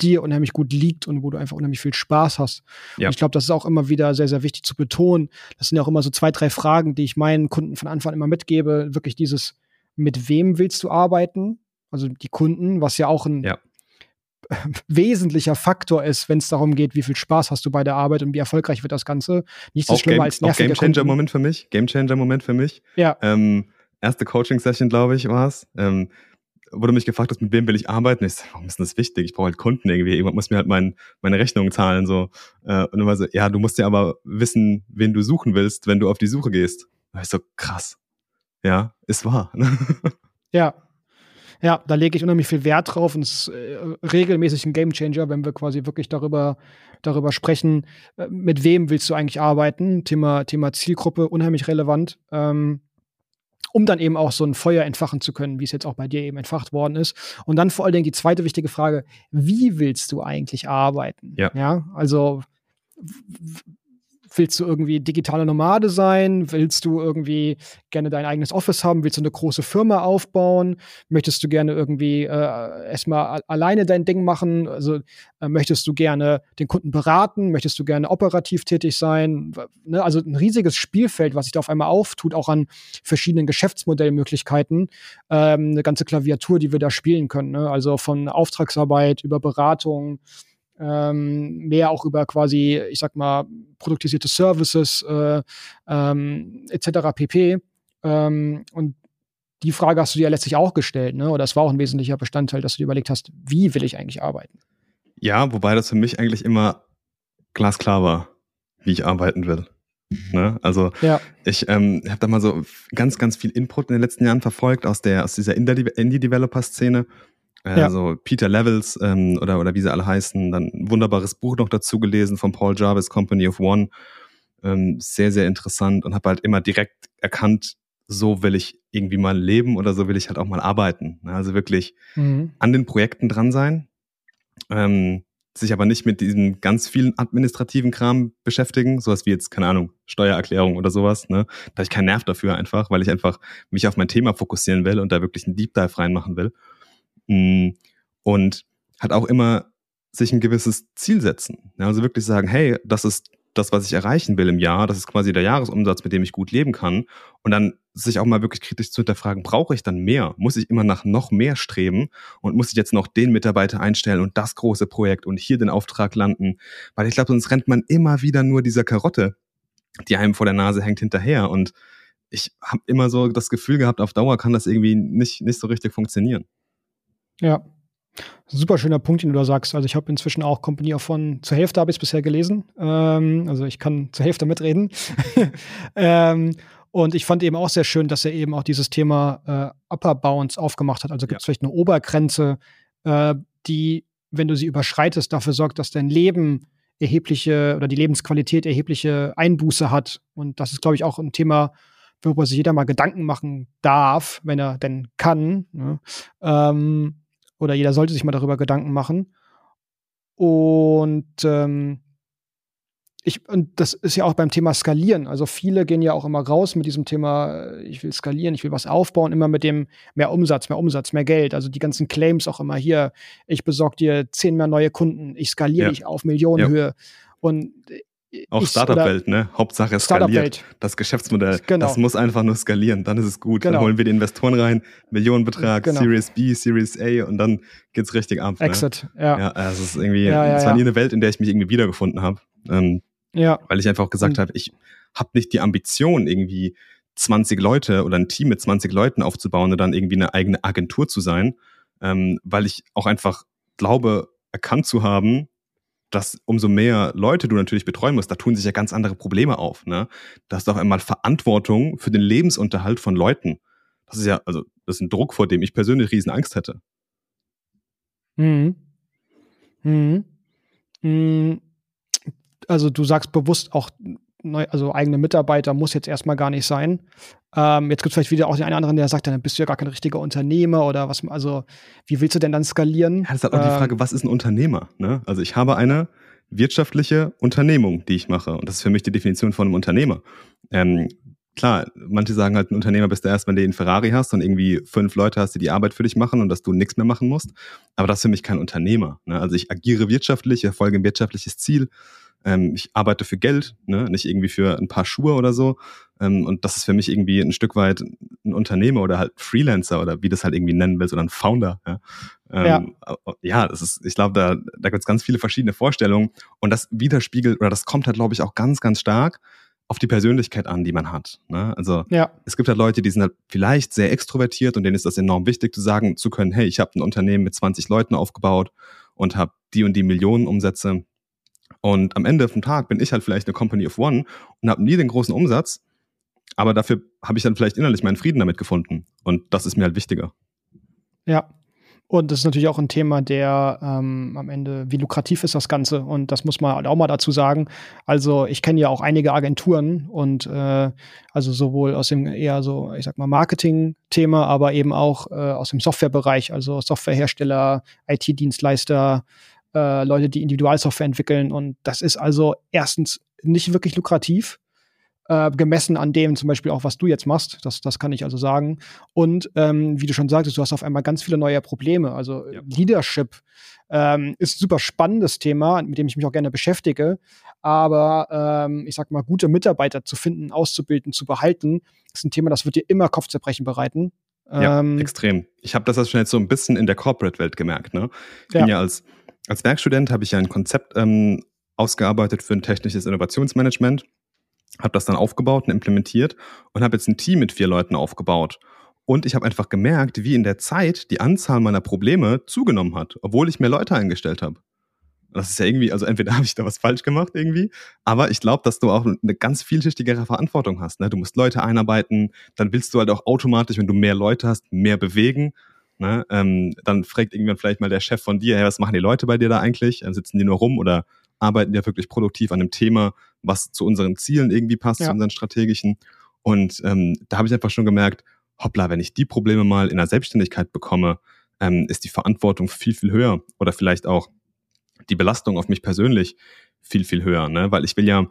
dir unheimlich gut liegt und wo du einfach unheimlich viel Spaß hast. Ja. Und ich glaube, das ist auch immer wieder sehr, sehr wichtig zu betonen. Das sind ja auch immer so zwei, drei Fragen, die ich meinen Kunden von Anfang an immer mitgebe. Wirklich dieses, mit wem willst du arbeiten? Also die Kunden, was ja auch ein ja. (laughs) wesentlicher Faktor ist, wenn es darum geht, wie viel Spaß hast du bei der Arbeit und wie erfolgreich wird das Ganze. Nichts so schlimmer Game, als nervige Game Changer Moment für mich. Game Changer Moment für mich. Ja. Ähm, erste Coaching Session, glaube ich, war es. Ähm, wurde mich gefragt mit wem will ich arbeiten? Ich so, warum ist denn das wichtig? Ich brauche halt Kunden irgendwie. Irgendwann muss mir halt mein, meine Rechnung zahlen. So. Äh, und immer so, ja, du musst ja aber wissen, wen du suchen willst, wenn du auf die Suche gehst. Da ich so, krass. Ja, ist wahr. (laughs) ja, ja, da lege ich unheimlich viel Wert drauf und es ist äh, regelmäßig ein Gamechanger, wenn wir quasi wirklich darüber, darüber sprechen, äh, mit wem willst du eigentlich arbeiten. Thema, Thema Zielgruppe, unheimlich relevant. Ähm, um dann eben auch so ein Feuer entfachen zu können, wie es jetzt auch bei dir eben entfacht worden ist. Und dann vor allen Dingen die zweite wichtige Frage, wie willst du eigentlich arbeiten? Ja. ja also Willst du irgendwie digitale Nomade sein? Willst du irgendwie gerne dein eigenes Office haben? Willst du eine große Firma aufbauen? Möchtest du gerne irgendwie äh, erstmal alleine dein Ding machen? Also äh, möchtest du gerne den Kunden beraten? Möchtest du gerne operativ tätig sein? Ne? Also ein riesiges Spielfeld, was sich da auf einmal auftut, auch an verschiedenen Geschäftsmodellmöglichkeiten. Ähm, eine ganze Klaviatur, die wir da spielen können. Ne? Also von Auftragsarbeit über Beratung ähm, mehr auch über quasi, ich sag mal, produktisierte Services äh, ähm, etc. pp. Ähm, und die Frage hast du dir ja letztlich auch gestellt, ne? Oder es war auch ein wesentlicher Bestandteil, dass du dir überlegt hast, wie will ich eigentlich arbeiten? Ja, wobei das für mich eigentlich immer glasklar war, wie ich arbeiten will. Ne? Also ja. ich ähm, habe da mal so ganz, ganz viel Input in den letzten Jahren verfolgt aus der aus dieser Indie-Developer-Szene also ja. Peter Levels ähm, oder, oder wie sie alle heißen, dann ein wunderbares Buch noch dazu gelesen von Paul Jarvis, Company of One. Ähm, sehr, sehr interessant und habe halt immer direkt erkannt, so will ich irgendwie mal leben oder so will ich halt auch mal arbeiten. Also wirklich mhm. an den Projekten dran sein, ähm, sich aber nicht mit diesem ganz vielen administrativen Kram beschäftigen, sowas wie jetzt, keine Ahnung, Steuererklärung oder sowas, ne? Da habe ich keinen Nerv dafür einfach, weil ich einfach mich auf mein Thema fokussieren will und da wirklich einen Deep Dive reinmachen will. Mm, und hat auch immer sich ein gewisses Ziel setzen. Also wirklich sagen, hey, das ist das, was ich erreichen will im Jahr, das ist quasi der Jahresumsatz, mit dem ich gut leben kann. Und dann sich auch mal wirklich kritisch zu hinterfragen, brauche ich dann mehr? Muss ich immer nach noch mehr streben? Und muss ich jetzt noch den Mitarbeiter einstellen und das große Projekt und hier den Auftrag landen? Weil ich glaube, sonst rennt man immer wieder nur dieser Karotte, die einem vor der Nase hängt, hinterher. Und ich habe immer so das Gefühl gehabt, auf Dauer kann das irgendwie nicht, nicht so richtig funktionieren. Ja. Super schöner Punkt, den du da sagst. Also ich habe inzwischen auch Company of One zur Hälfte habe ich es bisher gelesen. Ähm, also ich kann zur Hälfte mitreden. (laughs) ähm, Und ich fand eben auch sehr schön, dass er eben auch dieses Thema äh, Upper Bounds aufgemacht hat. Also gibt es ja. vielleicht eine Obergrenze, äh, die, wenn du sie überschreitest, dafür sorgt, dass dein Leben erhebliche oder die Lebensqualität erhebliche Einbuße hat. Und das ist, glaube ich, auch ein Thema, worüber sich jeder mal Gedanken machen darf, wenn er denn kann. Ne? Ähm, oder jeder sollte sich mal darüber Gedanken machen. Und ähm, ich, und das ist ja auch beim Thema Skalieren. Also viele gehen ja auch immer raus mit diesem Thema, äh, ich will skalieren, ich will was aufbauen, immer mit dem mehr Umsatz, mehr Umsatz, mehr Geld. Also die ganzen Claims auch immer hier, ich besorge dir zehn mehr neue Kunden, ich skaliere ja. dich auf Millionenhöhe. Ja. Und auch Startup-Welt, ne? Hauptsache skaliert. Das Geschäftsmodell, genau. das muss einfach nur skalieren, dann ist es gut. Genau. Dann holen wir die Investoren rein, Millionenbetrag, genau. Series B, Series A und dann geht's richtig ab. Ne? Exit, ne? ja. Ja, also es ist irgendwie, ja, ja, es war nie eine Welt, in der ich mich irgendwie wiedergefunden habe. Ähm, ja. Weil ich einfach auch gesagt habe, ich habe nicht die Ambition, irgendwie 20 Leute oder ein Team mit 20 Leuten aufzubauen und dann irgendwie eine eigene Agentur zu sein, ähm, weil ich auch einfach glaube, erkannt zu haben, dass umso mehr Leute du natürlich betreuen musst, da tun sich ja ganz andere Probleme auf. Ne? Da hast du auch einmal Verantwortung für den Lebensunterhalt von Leuten. Das ist ja, also, das ist ein Druck, vor dem ich persönlich riesen Angst hätte. Mhm. Mhm. Mhm also du sagst bewusst auch, neu, also eigene Mitarbeiter muss jetzt erstmal gar nicht sein. Ähm, jetzt gibt es vielleicht wieder auch den einen oder anderen, der sagt, dann bist du ja gar kein richtiger Unternehmer oder was, also wie willst du denn dann skalieren? Ja, das ist halt auch ähm, die Frage, was ist ein Unternehmer? Ne? Also ich habe eine wirtschaftliche Unternehmung, die ich mache. Und das ist für mich die Definition von einem Unternehmer. Ähm, klar, manche sagen halt, ein Unternehmer bist du erst, wenn du einen Ferrari hast und irgendwie fünf Leute hast, die die Arbeit für dich machen und dass du nichts mehr machen musst. Aber das ist für mich kein Unternehmer. Ne? Also ich agiere wirtschaftlich, erfolge ein wirtschaftliches Ziel ähm, ich arbeite für Geld, ne? nicht irgendwie für ein paar Schuhe oder so. Ähm, und das ist für mich irgendwie ein Stück weit ein Unternehmer oder halt Freelancer oder wie das halt irgendwie nennen willst oder ein Founder. Ja, ähm, ja. ja das ist, ich glaube, da, da gibt es ganz viele verschiedene Vorstellungen und das widerspiegelt oder das kommt halt, glaube ich, auch ganz, ganz stark auf die Persönlichkeit an, die man hat. Ne? Also ja. es gibt halt Leute, die sind halt vielleicht sehr extrovertiert und denen ist das enorm wichtig zu sagen zu können, hey, ich habe ein Unternehmen mit 20 Leuten aufgebaut und habe die und die Millionen Umsätze und am Ende vom Tag bin ich halt vielleicht eine Company of One und habe nie den großen Umsatz, aber dafür habe ich dann vielleicht innerlich meinen Frieden damit gefunden. Und das ist mir halt wichtiger. Ja. Und das ist natürlich auch ein Thema, der ähm, am Ende, wie lukrativ ist das Ganze? Und das muss man halt auch mal dazu sagen. Also ich kenne ja auch einige Agenturen und äh, also sowohl aus dem eher so, ich sag mal, Marketing-Thema, aber eben auch äh, aus dem Softwarebereich, also Softwarehersteller, IT-Dienstleister, äh, Leute, die Individualsoftware entwickeln. Und das ist also erstens nicht wirklich lukrativ, äh, gemessen an dem zum Beispiel auch, was du jetzt machst. Das, das kann ich also sagen. Und ähm, wie du schon sagtest, du hast auf einmal ganz viele neue Probleme. Also ja. Leadership ähm, ist ein super spannendes Thema, mit dem ich mich auch gerne beschäftige. Aber ähm, ich sag mal, gute Mitarbeiter zu finden, auszubilden, zu behalten, ist ein Thema, das wird dir immer Kopfzerbrechen bereiten. Ja, ähm, extrem. Ich habe das also schon jetzt so ein bisschen in der Corporate-Welt gemerkt. Ne? Ich ja. bin ja als als Werkstudent habe ich ja ein Konzept ähm, ausgearbeitet für ein technisches Innovationsmanagement, habe das dann aufgebaut und implementiert und habe jetzt ein Team mit vier Leuten aufgebaut. Und ich habe einfach gemerkt, wie in der Zeit die Anzahl meiner Probleme zugenommen hat, obwohl ich mehr Leute eingestellt habe. Das ist ja irgendwie, also entweder (laughs) habe ich da was falsch gemacht irgendwie, aber ich glaube, dass du auch eine ganz vielschichtigere Verantwortung hast. Ne? Du musst Leute einarbeiten, dann willst du halt auch automatisch, wenn du mehr Leute hast, mehr bewegen. Ne? Ähm, dann fragt irgendwann vielleicht mal der Chef von dir, hey, was machen die Leute bei dir da eigentlich? Dann sitzen die nur rum oder arbeiten die ja wirklich produktiv an einem Thema, was zu unseren Zielen irgendwie passt, ja. zu unseren strategischen. Und ähm, da habe ich einfach schon gemerkt, hoppla, wenn ich die Probleme mal in der Selbstständigkeit bekomme, ähm, ist die Verantwortung viel, viel höher. Oder vielleicht auch die Belastung auf mich persönlich viel, viel höher. Ne? Weil ich will ja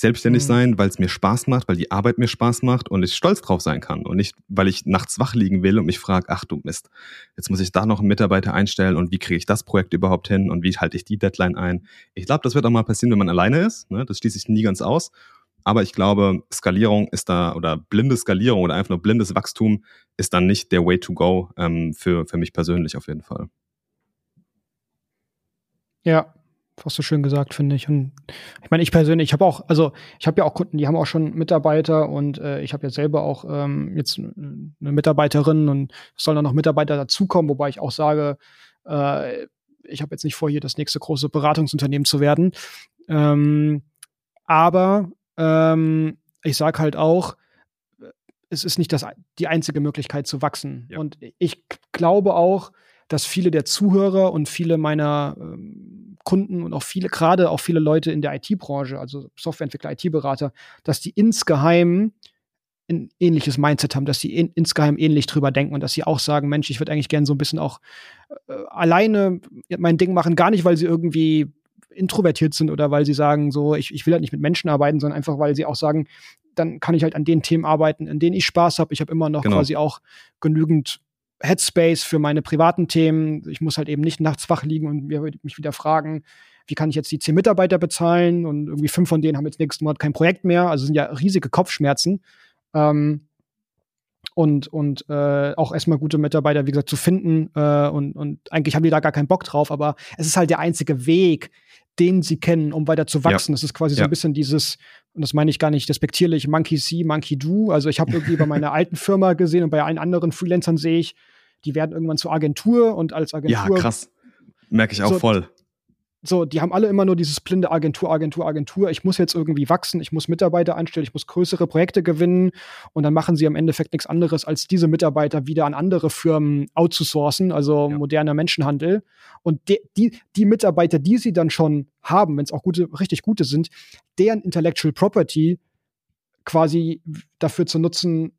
selbstständig mhm. sein, weil es mir Spaß macht, weil die Arbeit mir Spaß macht und ich stolz drauf sein kann und nicht, weil ich nachts wach liegen will und mich frage, ach du Mist, jetzt muss ich da noch einen Mitarbeiter einstellen und wie kriege ich das Projekt überhaupt hin und wie halte ich die Deadline ein. Ich glaube, das wird auch mal passieren, wenn man alleine ist. Ne? Das schließe ich nie ganz aus. Aber ich glaube, Skalierung ist da oder blinde Skalierung oder einfach nur blindes Wachstum ist dann nicht der Way to go ähm, für, für mich persönlich auf jeden Fall. Ja, hast du schön gesagt, finde ich. Und ich meine, ich persönlich, ich habe auch, also ich habe ja auch Kunden, die haben auch schon Mitarbeiter und äh, ich habe ja selber auch ähm, jetzt eine Mitarbeiterin und es sollen dann noch Mitarbeiter dazukommen, wobei ich auch sage, äh, ich habe jetzt nicht vor, hier das nächste große Beratungsunternehmen zu werden. Ähm, aber ähm, ich sage halt auch, es ist nicht das, die einzige Möglichkeit zu wachsen. Ja. Und ich glaube auch, dass viele der Zuhörer und viele meiner ähm, Kunden und auch viele, gerade auch viele Leute in der IT-Branche, also Softwareentwickler, IT-Berater, dass die insgeheim ein ähnliches Mindset haben, dass sie in, insgeheim ähnlich drüber denken und dass sie auch sagen, Mensch, ich würde eigentlich gerne so ein bisschen auch äh, alleine mein Ding machen, gar nicht, weil sie irgendwie introvertiert sind oder weil sie sagen, so, ich, ich will halt nicht mit Menschen arbeiten, sondern einfach, weil sie auch sagen, dann kann ich halt an den Themen arbeiten, in denen ich Spaß habe. Ich habe immer noch genau. quasi auch genügend Headspace für meine privaten Themen. Ich muss halt eben nicht nachts wach liegen und mich wieder fragen, wie kann ich jetzt die zehn Mitarbeiter bezahlen und irgendwie fünf von denen haben jetzt nächsten Monat kein Projekt mehr. Also sind ja riesige Kopfschmerzen. Ähm, und, und äh, auch erstmal gute Mitarbeiter, wie gesagt, zu finden. Äh, und, und eigentlich haben die da gar keinen Bock drauf, aber es ist halt der einzige Weg, den sie kennen, um weiter zu wachsen. Ja. Das ist quasi so ein bisschen dieses, und das meine ich gar nicht despektierlich, Monkey See, Monkey Do. Also ich habe irgendwie bei meiner (laughs) alten Firma gesehen und bei allen anderen Freelancern sehe ich, die werden irgendwann zur Agentur und als Agentur. Ja, krass. Merke ich auch so, voll. So, die haben alle immer nur dieses blinde Agentur, Agentur, Agentur. Ich muss jetzt irgendwie wachsen, ich muss Mitarbeiter anstellen, ich muss größere Projekte gewinnen und dann machen sie im Endeffekt nichts anderes, als diese Mitarbeiter wieder an andere Firmen outzusourcen, also ja. moderner Menschenhandel. Und die, die, die Mitarbeiter, die sie dann schon haben, wenn es auch gute, richtig gute sind, deren Intellectual Property quasi dafür zu nutzen,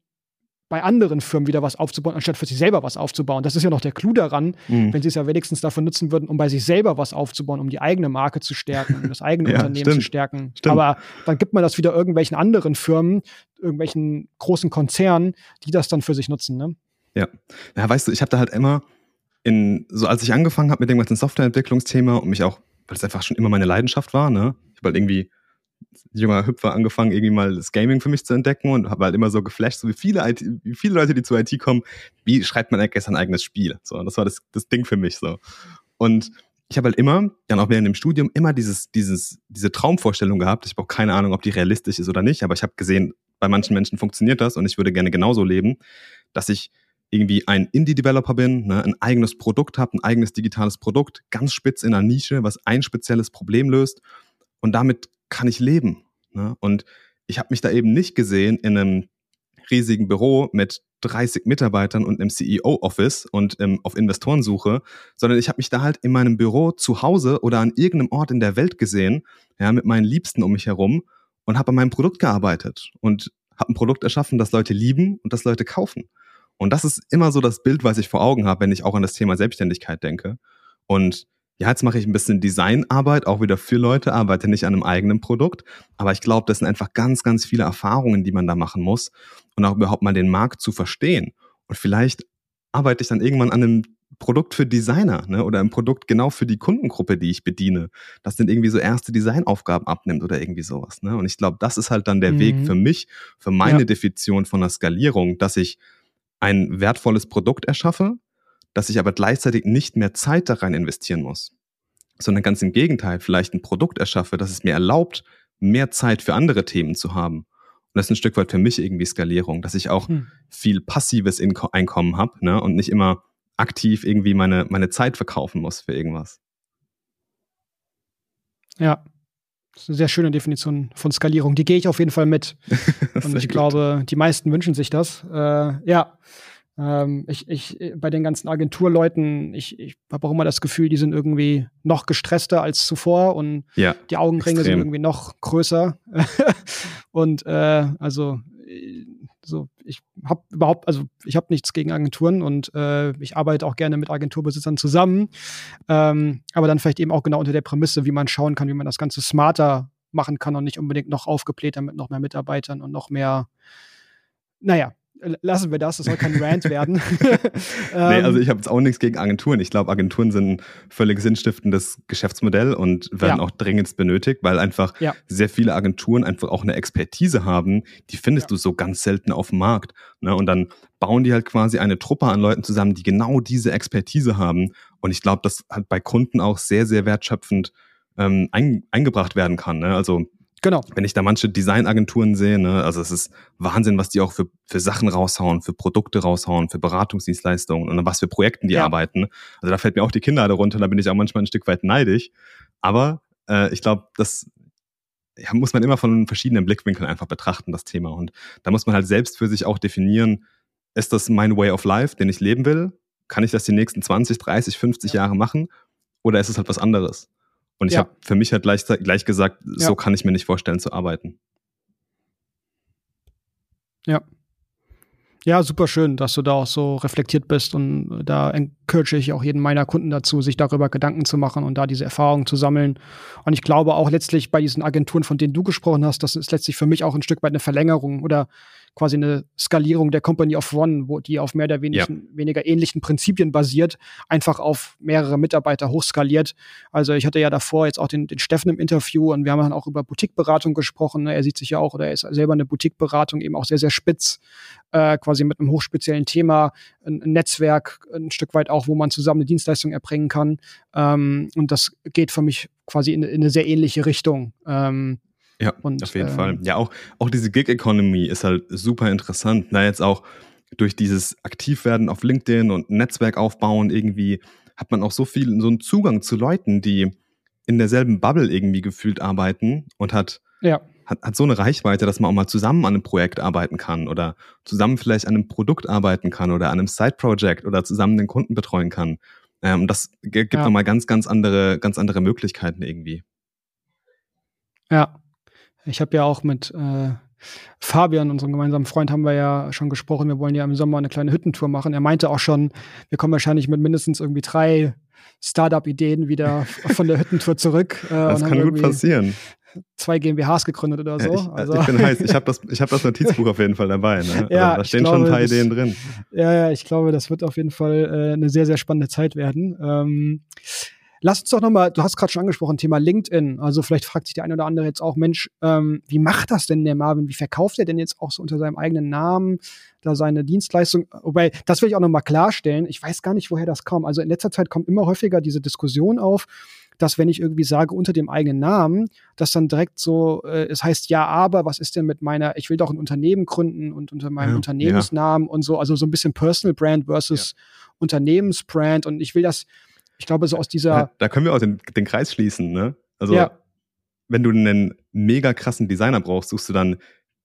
bei anderen Firmen wieder was aufzubauen, anstatt für sich selber was aufzubauen. Das ist ja noch der Clou daran, mhm. wenn sie es ja wenigstens dafür nutzen würden, um bei sich selber was aufzubauen, um die eigene Marke zu stärken, um das eigene (laughs) ja, Unternehmen stimmt. zu stärken. Stimmt. Aber dann gibt man das wieder irgendwelchen anderen Firmen, irgendwelchen großen Konzernen, die das dann für sich nutzen. Ne? Ja. Ja, weißt du, ich habe da halt immer in, so als ich angefangen habe mit dem ganzen Softwareentwicklungsthema und mich auch, weil es einfach schon immer meine Leidenschaft war, ne? Ich habe halt irgendwie junger Hüpfer angefangen, irgendwie mal das Gaming für mich zu entdecken und habe halt immer so geflasht, so wie viele, IT, wie viele Leute, die zu IT kommen, wie schreibt man eigentlich ein eigenes Spiel? So, das war das, das Ding für mich so. Und ich habe halt immer, dann auch während dem Studium, immer dieses, dieses, diese Traumvorstellung gehabt. Ich habe auch keine Ahnung, ob die realistisch ist oder nicht, aber ich habe gesehen, bei manchen Menschen funktioniert das und ich würde gerne genauso leben, dass ich irgendwie ein Indie-Developer bin, ne, ein eigenes Produkt habe, ein eigenes digitales Produkt, ganz spitz in einer Nische, was ein spezielles Problem löst und damit kann ich leben. Ne? Und ich habe mich da eben nicht gesehen in einem riesigen Büro mit 30 Mitarbeitern und einem CEO-Office und ähm, auf Investorensuche, sondern ich habe mich da halt in meinem Büro zu Hause oder an irgendeinem Ort in der Welt gesehen, ja, mit meinen Liebsten um mich herum und habe an meinem Produkt gearbeitet und habe ein Produkt erschaffen, das Leute lieben und das Leute kaufen. Und das ist immer so das Bild, was ich vor Augen habe, wenn ich auch an das Thema Selbstständigkeit denke. Und ja, jetzt mache ich ein bisschen Designarbeit, auch wieder für Leute, arbeite nicht an einem eigenen Produkt. Aber ich glaube, das sind einfach ganz, ganz viele Erfahrungen, die man da machen muss und auch überhaupt mal den Markt zu verstehen. Und vielleicht arbeite ich dann irgendwann an einem Produkt für Designer ne, oder ein Produkt genau für die Kundengruppe, die ich bediene, das dann irgendwie so erste Designaufgaben abnimmt oder irgendwie sowas. Ne? Und ich glaube, das ist halt dann der mhm. Weg für mich, für meine ja. Definition von der Skalierung, dass ich ein wertvolles Produkt erschaffe, dass ich aber gleichzeitig nicht mehr Zeit da rein investieren muss, sondern ganz im Gegenteil, vielleicht ein Produkt erschaffe, das es mir erlaubt, mehr Zeit für andere Themen zu haben. Und das ist ein Stück weit für mich irgendwie Skalierung, dass ich auch hm. viel passives Inko Einkommen habe ne, und nicht immer aktiv irgendwie meine, meine Zeit verkaufen muss für irgendwas. Ja, das ist eine sehr schöne Definition von Skalierung. Die gehe ich auf jeden Fall mit. (laughs) und ich gut. glaube, die meisten wünschen sich das. Äh, ja, ähm, ich, ich, bei den ganzen Agenturleuten, ich, ich habe auch immer das Gefühl, die sind irgendwie noch gestresster als zuvor und ja, die Augenringe extrem. sind irgendwie noch größer. (laughs) und äh, also so, ich habe überhaupt, also ich habe nichts gegen Agenturen und äh, ich arbeite auch gerne mit Agenturbesitzern zusammen. Ähm, aber dann vielleicht eben auch genau unter der Prämisse, wie man schauen kann, wie man das Ganze smarter machen kann und nicht unbedingt noch aufgeblähter mit noch mehr Mitarbeitern und noch mehr, naja, lassen wir das, das soll kein Rant werden. (laughs) (laughs) nee, also ähm, ich habe jetzt auch nichts gegen Agenturen. Ich glaube, Agenturen sind ein völlig sinnstiftendes Geschäftsmodell und werden ja. auch dringend benötigt, weil einfach ja. sehr viele Agenturen einfach auch eine Expertise haben, die findest ja. du so ganz selten auf dem Markt. Ne? Und dann bauen die halt quasi eine Truppe an Leuten zusammen, die genau diese Expertise haben. Und ich glaube, das halt bei Kunden auch sehr, sehr wertschöpfend ähm, ein, eingebracht werden kann. Ne? Also Genau. Wenn ich da manche Designagenturen sehe, ne, also es ist Wahnsinn, was die auch für, für Sachen raushauen, für Produkte raushauen, für Beratungsdienstleistungen und was für Projekten die ja. arbeiten. Also da fällt mir auch die Kinder darunter, da bin ich auch manchmal ein Stück weit neidisch. Aber äh, ich glaube, das ja, muss man immer von verschiedenen Blickwinkeln einfach betrachten, das Thema. Und da muss man halt selbst für sich auch definieren, ist das mein Way of Life, den ich leben will? Kann ich das die nächsten 20, 30, 50 ja. Jahre machen? Oder ist es halt was anderes? Und ich ja. habe für mich halt gleich, gleich gesagt, ja. so kann ich mir nicht vorstellen zu arbeiten. Ja, ja, super schön, dass du da auch so reflektiert bist und da encourage ich auch jeden meiner Kunden dazu, sich darüber Gedanken zu machen und da diese Erfahrungen zu sammeln. Und ich glaube auch letztlich bei diesen Agenturen, von denen du gesprochen hast, das ist letztlich für mich auch ein Stück weit eine Verlängerung oder quasi eine Skalierung der Company of One, wo die auf mehr oder weniger, ja. weniger ähnlichen Prinzipien basiert, einfach auf mehrere Mitarbeiter hochskaliert. Also ich hatte ja davor jetzt auch den, den Steffen im Interview und wir haben dann auch über Boutiqueberatung gesprochen. Er sieht sich ja auch, oder er ist selber eine Boutiqueberatung, eben auch sehr, sehr spitz, äh, quasi mit einem hochspeziellen Thema, ein, ein, Netzwerk, ein Stück weit auch, wo man zusammen eine Dienstleistung erbringen kann. Ähm, und das geht für mich quasi in, in eine sehr ähnliche Richtung. Ähm, ja, und, auf jeden ähm, Fall. Ja, auch, auch diese Gig-Economy ist halt super interessant. Na, jetzt auch durch dieses Aktivwerden auf LinkedIn und Netzwerk aufbauen irgendwie hat man auch so viel, so einen Zugang zu Leuten, die in derselben Bubble irgendwie gefühlt arbeiten und hat, ja. hat, hat so eine Reichweite, dass man auch mal zusammen an einem Projekt arbeiten kann oder zusammen vielleicht an einem Produkt arbeiten kann oder an einem Side-Project oder zusammen den Kunden betreuen kann. Ähm, das gibt ja. nochmal ganz, ganz andere, ganz andere Möglichkeiten irgendwie. Ja, ich habe ja auch mit äh, Fabian, unserem gemeinsamen Freund, haben wir ja schon gesprochen. Wir wollen ja im Sommer eine kleine Hüttentour machen. Er meinte auch schon, wir kommen wahrscheinlich mit mindestens irgendwie drei Startup-Ideen wieder (laughs) von der Hüttentour zurück. Äh, das kann gut passieren. Zwei GmbHs gegründet oder so. ich, also. ich bin (laughs) heiß. Ich habe das, hab das Notizbuch auf jeden Fall dabei. Ne? Also ja, da stehen glaube, schon ein paar Ideen drin. Ja, ja, ich glaube, das wird auf jeden Fall äh, eine sehr, sehr spannende Zeit werden. Ähm, Lass uns doch nochmal, du hast gerade schon angesprochen, Thema LinkedIn. Also vielleicht fragt sich der eine oder andere jetzt auch, Mensch, ähm, wie macht das denn der Marvin? Wie verkauft er denn jetzt auch so unter seinem eigenen Namen da seine Dienstleistung? Wobei, das will ich auch nochmal klarstellen. Ich weiß gar nicht, woher das kam. Also in letzter Zeit kommt immer häufiger diese Diskussion auf, dass wenn ich irgendwie sage unter dem eigenen Namen, dass dann direkt so, äh, es heißt ja, aber was ist denn mit meiner, ich will doch ein Unternehmen gründen und unter meinem ja, Unternehmensnamen ja. und so, also so ein bisschen Personal Brand versus ja. Unternehmensbrand und ich will das, ich glaube, so aus dieser. Ja, da können wir auch den, den Kreis schließen, ne? Also, ja. wenn du einen mega krassen Designer brauchst, suchst du dann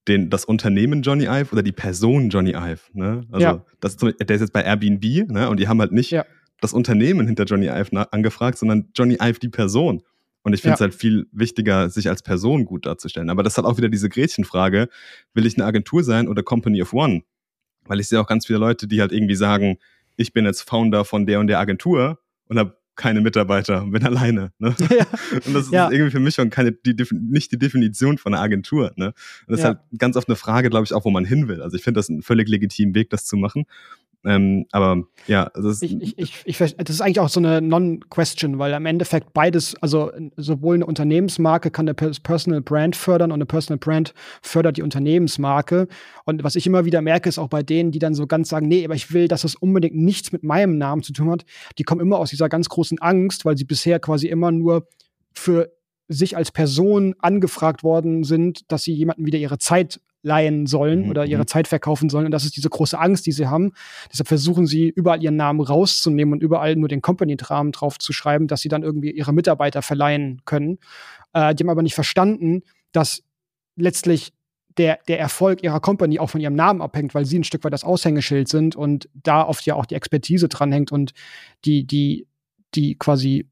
den, das Unternehmen Johnny Ive oder die Person Johnny Ive, ne? Also, ja. das, der ist jetzt bei Airbnb, ne? Und die haben halt nicht das Unternehmen hinter Johnny Ive angefragt, sondern Johnny Ive die Person. Und ich finde es ja. halt viel wichtiger, sich als Person gut darzustellen. Aber das ist halt auch wieder diese Gretchenfrage. Will ich eine Agentur sein oder Company of One? Weil ich sehe auch ganz viele Leute, die halt irgendwie sagen, ich bin jetzt Founder von der und der Agentur und habe keine Mitarbeiter und bin (laughs) alleine. Ne? Ja. Und das ist ja. irgendwie für mich schon keine, die, nicht die Definition von einer Agentur. Ne? Und das ja. ist halt ganz oft eine Frage, glaube ich, auch, wo man hin will. Also ich finde das einen völlig legitimen Weg, das zu machen. Ähm, aber ja, das ist, ich, ich, ich, das ist eigentlich auch so eine Non-Question, weil am Endeffekt beides, also sowohl eine Unternehmensmarke kann eine Personal Brand fördern und eine Personal Brand fördert die Unternehmensmarke. Und was ich immer wieder merke, ist auch bei denen, die dann so ganz sagen, nee, aber ich will, dass das unbedingt nichts mit meinem Namen zu tun hat, die kommen immer aus dieser ganz großen Angst, weil sie bisher quasi immer nur für sich als Person angefragt worden sind, dass sie jemanden wieder ihre Zeit leihen sollen mhm. oder ihre mhm. Zeit verkaufen sollen. Und das ist diese große Angst, die sie haben. Deshalb versuchen sie, überall ihren Namen rauszunehmen und überall nur den Company-Rahmen drauf zu schreiben, dass sie dann irgendwie ihre Mitarbeiter verleihen können. Äh, die haben aber nicht verstanden, dass letztlich der, der Erfolg ihrer Company auch von ihrem Namen abhängt, weil sie ein Stück weit das Aushängeschild sind und da oft ja auch die Expertise dranhängt und die, die, die quasi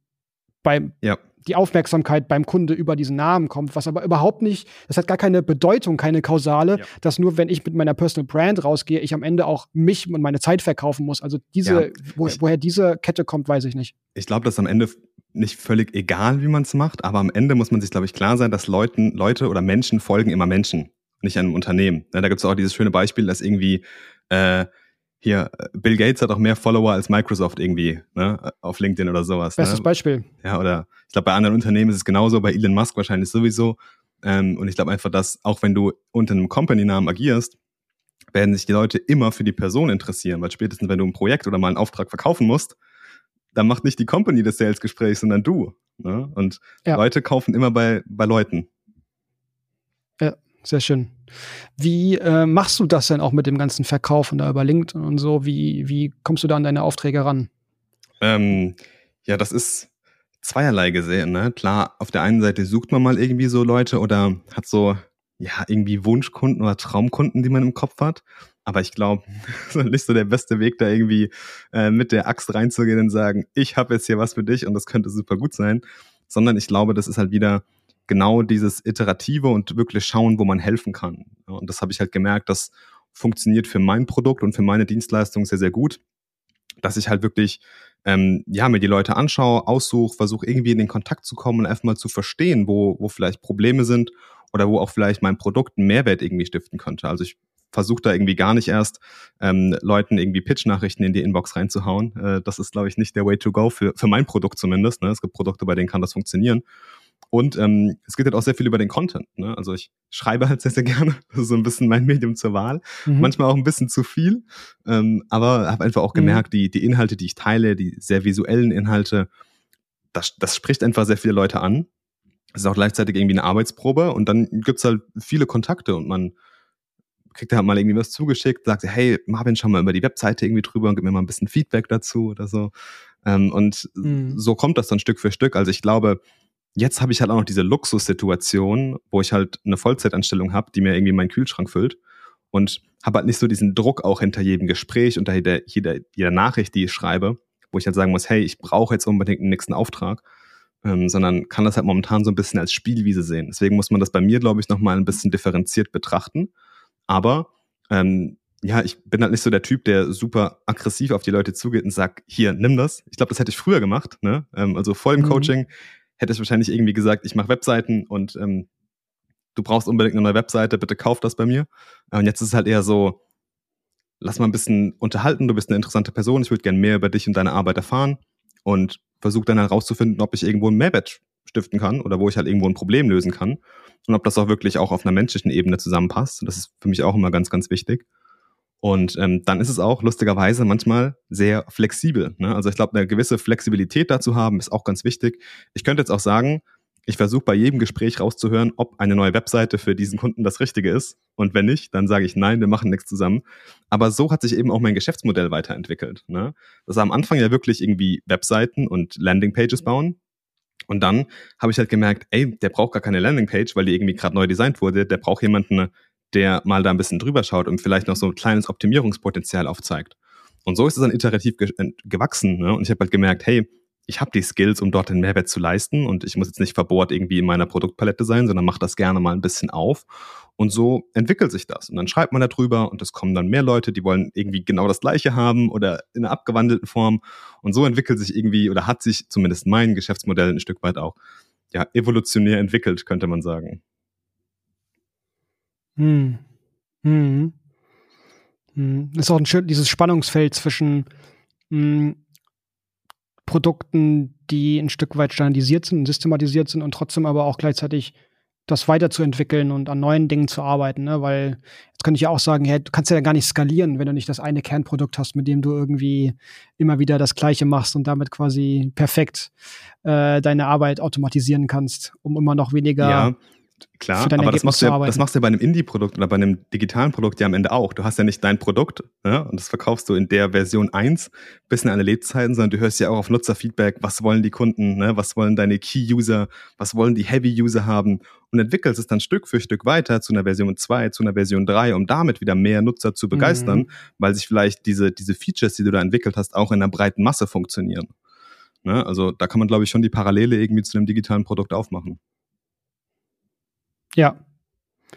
beim, ja die Aufmerksamkeit beim Kunde über diesen Namen kommt, was aber überhaupt nicht, das hat gar keine Bedeutung, keine kausale, ja. dass nur wenn ich mit meiner Personal Brand rausgehe, ich am Ende auch mich und meine Zeit verkaufen muss. Also diese, ja. wo, woher diese Kette kommt, weiß ich nicht. Ich glaube, das ist am Ende nicht völlig egal, wie man es macht, aber am Ende muss man sich, glaube ich, klar sein, dass Leuten, Leute oder Menschen folgen immer Menschen, nicht einem Unternehmen. Ja, da gibt es auch dieses schöne Beispiel, dass irgendwie äh, hier, Bill Gates hat auch mehr Follower als Microsoft irgendwie, ne, auf LinkedIn oder sowas. Bestes ne? Beispiel. Ja, oder ich glaube, bei anderen Unternehmen ist es genauso, bei Elon Musk wahrscheinlich sowieso. Ähm, und ich glaube einfach, dass auch wenn du unter einem Company-Namen agierst, werden sich die Leute immer für die Person interessieren, weil spätestens, wenn du ein Projekt oder mal einen Auftrag verkaufen musst, dann macht nicht die Company das Sales-Gespräch, sondern du. Ne? Und ja. Leute kaufen immer bei, bei Leuten. Ja, sehr schön. Wie äh, machst du das denn auch mit dem ganzen Verkauf und da über LinkedIn und so? Wie, wie kommst du da an deine Aufträge ran? Ähm, ja, das ist, zweierlei gesehen. Ne? Klar, auf der einen Seite sucht man mal irgendwie so Leute oder hat so ja irgendwie Wunschkunden oder Traumkunden, die man im Kopf hat. Aber ich glaube, (laughs) das ist nicht so der beste Weg, da irgendwie äh, mit der Axt reinzugehen und sagen, ich habe jetzt hier was für dich und das könnte super gut sein. Sondern ich glaube, das ist halt wieder genau dieses Iterative und wirklich schauen, wo man helfen kann. Und das habe ich halt gemerkt, das funktioniert für mein Produkt und für meine Dienstleistung sehr, sehr gut, dass ich halt wirklich ähm, ja, mir die Leute anschaue, aussuche, versuche irgendwie in den Kontakt zu kommen und einfach mal zu verstehen, wo, wo vielleicht Probleme sind oder wo auch vielleicht mein Produkt einen Mehrwert irgendwie stiften könnte. Also ich versuche da irgendwie gar nicht erst ähm, Leuten irgendwie Pitch-Nachrichten in die Inbox reinzuhauen. Äh, das ist, glaube ich, nicht der Way to go für, für mein Produkt zumindest. Ne? Es gibt Produkte, bei denen kann das funktionieren. Und ähm, es geht halt auch sehr viel über den Content. Ne? Also ich schreibe halt sehr, sehr gerne. (laughs) Das ist so ein bisschen mein Medium zur Wahl. Mhm. Manchmal auch ein bisschen zu viel. Ähm, aber habe einfach auch mhm. gemerkt, mhm. die, die Inhalte, die ich teile, die sehr visuellen Inhalte, das, das spricht einfach sehr viele Leute an. Es ist auch gleichzeitig irgendwie eine Arbeitsprobe und dann gibt's halt viele Kontakte und man kriegt halt mal irgendwie was zugeschickt, sagt, hey, Marvin, schau mal über die Webseite irgendwie drüber und gib mir mal ein bisschen Feedback dazu oder so. Ähm, und mhm. so kommt das dann Stück für Stück. Also ich glaube, Jetzt habe ich halt auch noch diese Luxussituation, wo ich halt eine Vollzeitanstellung habe, die mir irgendwie meinen Kühlschrank füllt und habe halt nicht so diesen Druck auch hinter jedem Gespräch und hinter jeder, jeder Nachricht, die ich schreibe, wo ich halt sagen muss, hey, ich brauche jetzt unbedingt einen nächsten Auftrag, ähm, sondern kann das halt momentan so ein bisschen als Spielwiese sehen. Deswegen muss man das bei mir, glaube ich, nochmal ein bisschen differenziert betrachten. Aber ähm, ja, ich bin halt nicht so der Typ, der super aggressiv auf die Leute zugeht und sagt, hier, nimm das. Ich glaube, das hätte ich früher gemacht. Ne? Ähm, also vor dem mhm. Coaching hätte ich wahrscheinlich irgendwie gesagt, ich mache Webseiten und ähm, du brauchst unbedingt eine neue Webseite, bitte kauf das bei mir. Und jetzt ist es halt eher so, lass mal ein bisschen unterhalten, du bist eine interessante Person, ich würde gerne mehr über dich und deine Arbeit erfahren und versuche dann herauszufinden, ob ich irgendwo einen Mehrwert stiften kann oder wo ich halt irgendwo ein Problem lösen kann und ob das auch wirklich auch auf einer menschlichen Ebene zusammenpasst. Das ist für mich auch immer ganz, ganz wichtig. Und ähm, dann ist es auch lustigerweise manchmal sehr flexibel. Ne? Also ich glaube, eine gewisse Flexibilität dazu haben, ist auch ganz wichtig. Ich könnte jetzt auch sagen, ich versuche bei jedem Gespräch rauszuhören, ob eine neue Webseite für diesen Kunden das Richtige ist. Und wenn nicht, dann sage ich nein, wir machen nichts zusammen. Aber so hat sich eben auch mein Geschäftsmodell weiterentwickelt. Ne? Das war am Anfang ja wirklich irgendwie Webseiten und Landingpages bauen. Und dann habe ich halt gemerkt, ey, der braucht gar keine Landingpage, weil die irgendwie gerade neu designt wurde. Der braucht jemanden, der mal da ein bisschen drüber schaut und vielleicht noch so ein kleines Optimierungspotenzial aufzeigt. Und so ist es dann iterativ ge äh, gewachsen. Ne? Und ich habe halt gemerkt, hey, ich habe die Skills, um dort den Mehrwert zu leisten und ich muss jetzt nicht verbohrt irgendwie in meiner Produktpalette sein, sondern mache das gerne mal ein bisschen auf. Und so entwickelt sich das. Und dann schreibt man darüber und es kommen dann mehr Leute, die wollen irgendwie genau das Gleiche haben oder in einer abgewandelten Form. Und so entwickelt sich irgendwie oder hat sich zumindest mein Geschäftsmodell ein Stück weit auch ja, evolutionär entwickelt, könnte man sagen. Hm. Hm. Hm. Ist auch ein schön, dieses Spannungsfeld zwischen hm, Produkten, die ein Stück weit standardisiert sind systematisiert sind und trotzdem aber auch gleichzeitig das weiterzuentwickeln und an neuen Dingen zu arbeiten, ne? Weil jetzt könnte ich ja auch sagen, hey, du kannst ja gar nicht skalieren, wenn du nicht das eine Kernprodukt hast, mit dem du irgendwie immer wieder das Gleiche machst und damit quasi perfekt äh, deine Arbeit automatisieren kannst, um immer noch weniger ja. Klar, aber das machst, du ja, das machst du ja bei einem Indie-Produkt oder bei einem digitalen Produkt ja am Ende auch. Du hast ja nicht dein Produkt ne? und das verkaufst du in der Version 1 bis in alle Lebzeiten, sondern du hörst ja auch auf Nutzerfeedback, was wollen die Kunden, ne? was wollen deine Key-User, was wollen die Heavy-User haben und entwickelst es dann Stück für Stück weiter zu einer Version 2, zu einer Version 3, um damit wieder mehr Nutzer zu begeistern, mhm. weil sich vielleicht diese, diese Features, die du da entwickelt hast, auch in einer breiten Masse funktionieren. Ne? Also da kann man, glaube ich, schon die Parallele irgendwie zu einem digitalen Produkt aufmachen. Ja,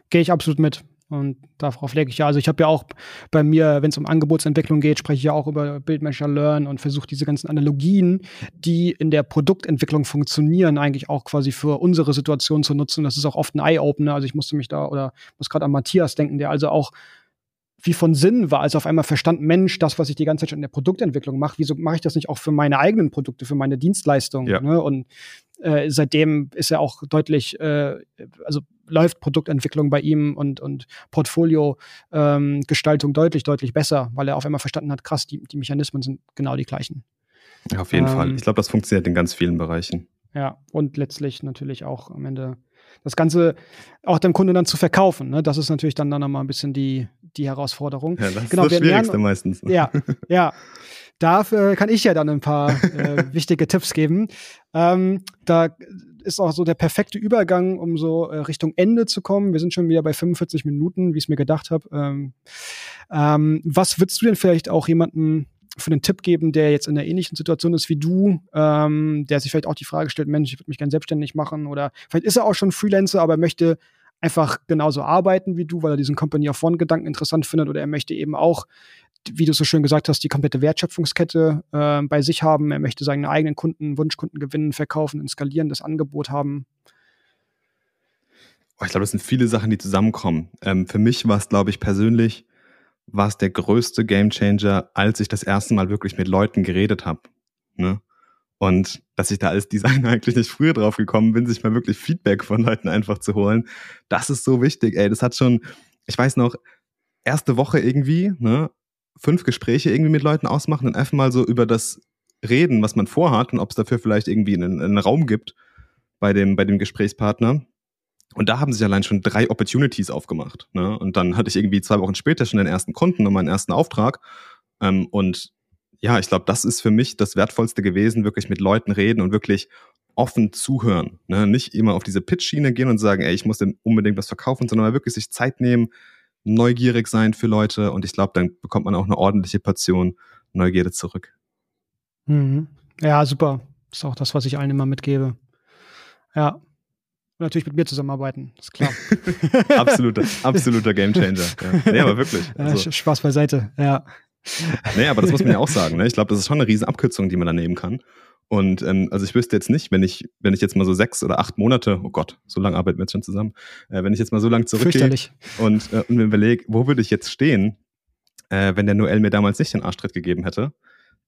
gehe ich absolut mit. Und darauf lege ich ja. Also ich habe ja auch bei mir, wenn es um Angebotsentwicklung geht, spreche ich ja auch über Bildmanager Learn und versuche diese ganzen Analogien, die in der Produktentwicklung funktionieren, eigentlich auch quasi für unsere Situation zu nutzen. Das ist auch oft ein Eye-Opener. Also ich musste mich da oder muss gerade an Matthias denken, der also auch wie von Sinn war, als auf einmal verstand, Mensch, das, was ich die ganze Zeit schon in der Produktentwicklung mache, wieso mache ich das nicht auch für meine eigenen Produkte, für meine Dienstleistungen? Ja. Ne? Und äh, seitdem ist er auch deutlich, äh, also läuft Produktentwicklung bei ihm und, und Portfolio-Gestaltung ähm, deutlich, deutlich besser, weil er auf einmal verstanden hat, krass, die, die Mechanismen sind genau die gleichen. Ja, auf jeden ähm, Fall. Ich glaube, das funktioniert in ganz vielen Bereichen. Ja, und letztlich natürlich auch am Ende das Ganze auch dem Kunden dann zu verkaufen. Ne? Das ist natürlich dann, dann nochmal ein bisschen die, die Herausforderung. Ja, das genau, ist das Schwierigste lernen, meistens. Ja, (laughs) ja. Dafür kann ich ja dann ein paar äh, wichtige Tipps geben. Ähm, da ist auch so der perfekte Übergang, um so äh, Richtung Ende zu kommen. Wir sind schon wieder bei 45 Minuten, wie ich es mir gedacht habe. Ähm, ähm, was würdest du denn vielleicht auch jemanden für einen Tipp geben, der jetzt in einer ähnlichen Situation ist wie du, ähm, der sich vielleicht auch die Frage stellt, Mensch, ich würde mich gerne selbstständig machen oder vielleicht ist er auch schon Freelancer, aber möchte einfach genauso arbeiten wie du, weil er diesen Company of One Gedanken interessant findet oder er möchte eben auch wie du so schön gesagt hast, die komplette Wertschöpfungskette äh, bei sich haben. Er möchte seine eigenen Kunden, Wunschkunden gewinnen, verkaufen, inskallieren, das Angebot haben. Oh, ich glaube, das sind viele Sachen, die zusammenkommen. Ähm, für mich war es, glaube ich, persönlich, war es der größte Gamechanger, als ich das erste Mal wirklich mit Leuten geredet habe. Ne? Und dass ich da als Designer (laughs) eigentlich nicht früher drauf gekommen bin, sich mal wirklich Feedback von Leuten einfach zu holen, das ist so wichtig. Ey, das hat schon, ich weiß noch, erste Woche irgendwie, ne, fünf Gespräche irgendwie mit Leuten ausmachen und einfach mal so über das reden, was man vorhat und ob es dafür vielleicht irgendwie einen, einen Raum gibt bei dem, bei dem Gesprächspartner. Und da haben sich allein schon drei Opportunities aufgemacht. Ne? Und dann hatte ich irgendwie zwei Wochen später schon den ersten Kunden und meinen ersten Auftrag. Ähm, und ja, ich glaube, das ist für mich das Wertvollste gewesen, wirklich mit Leuten reden und wirklich offen zuhören. Ne? Nicht immer auf diese Pitch-Schiene gehen und sagen, ey, ich muss denn unbedingt was verkaufen, sondern wirklich sich Zeit nehmen, neugierig sein für Leute und ich glaube, dann bekommt man auch eine ordentliche Portion Neugierde zurück. Mhm. Ja, super. Ist auch das, was ich allen immer mitgebe. Ja. Natürlich mit mir zusammenarbeiten, ist klar. (laughs) absoluter, absoluter Gamechanger. Ja. Nee, aber wirklich. Also. Spaß beiseite, ja. Nee, aber das muss man ja auch sagen. Ne? Ich glaube, das ist schon eine riesen Abkürzung, die man da nehmen kann. Und ähm, also ich wüsste jetzt nicht, wenn ich, wenn ich jetzt mal so sechs oder acht Monate, oh Gott, so lange arbeiten wir jetzt schon zusammen, äh, wenn ich jetzt mal so lange zurückgehe und, äh, und mir überlege, wo würde ich jetzt stehen, äh, wenn der Noel mir damals nicht den Arschtritt gegeben hätte,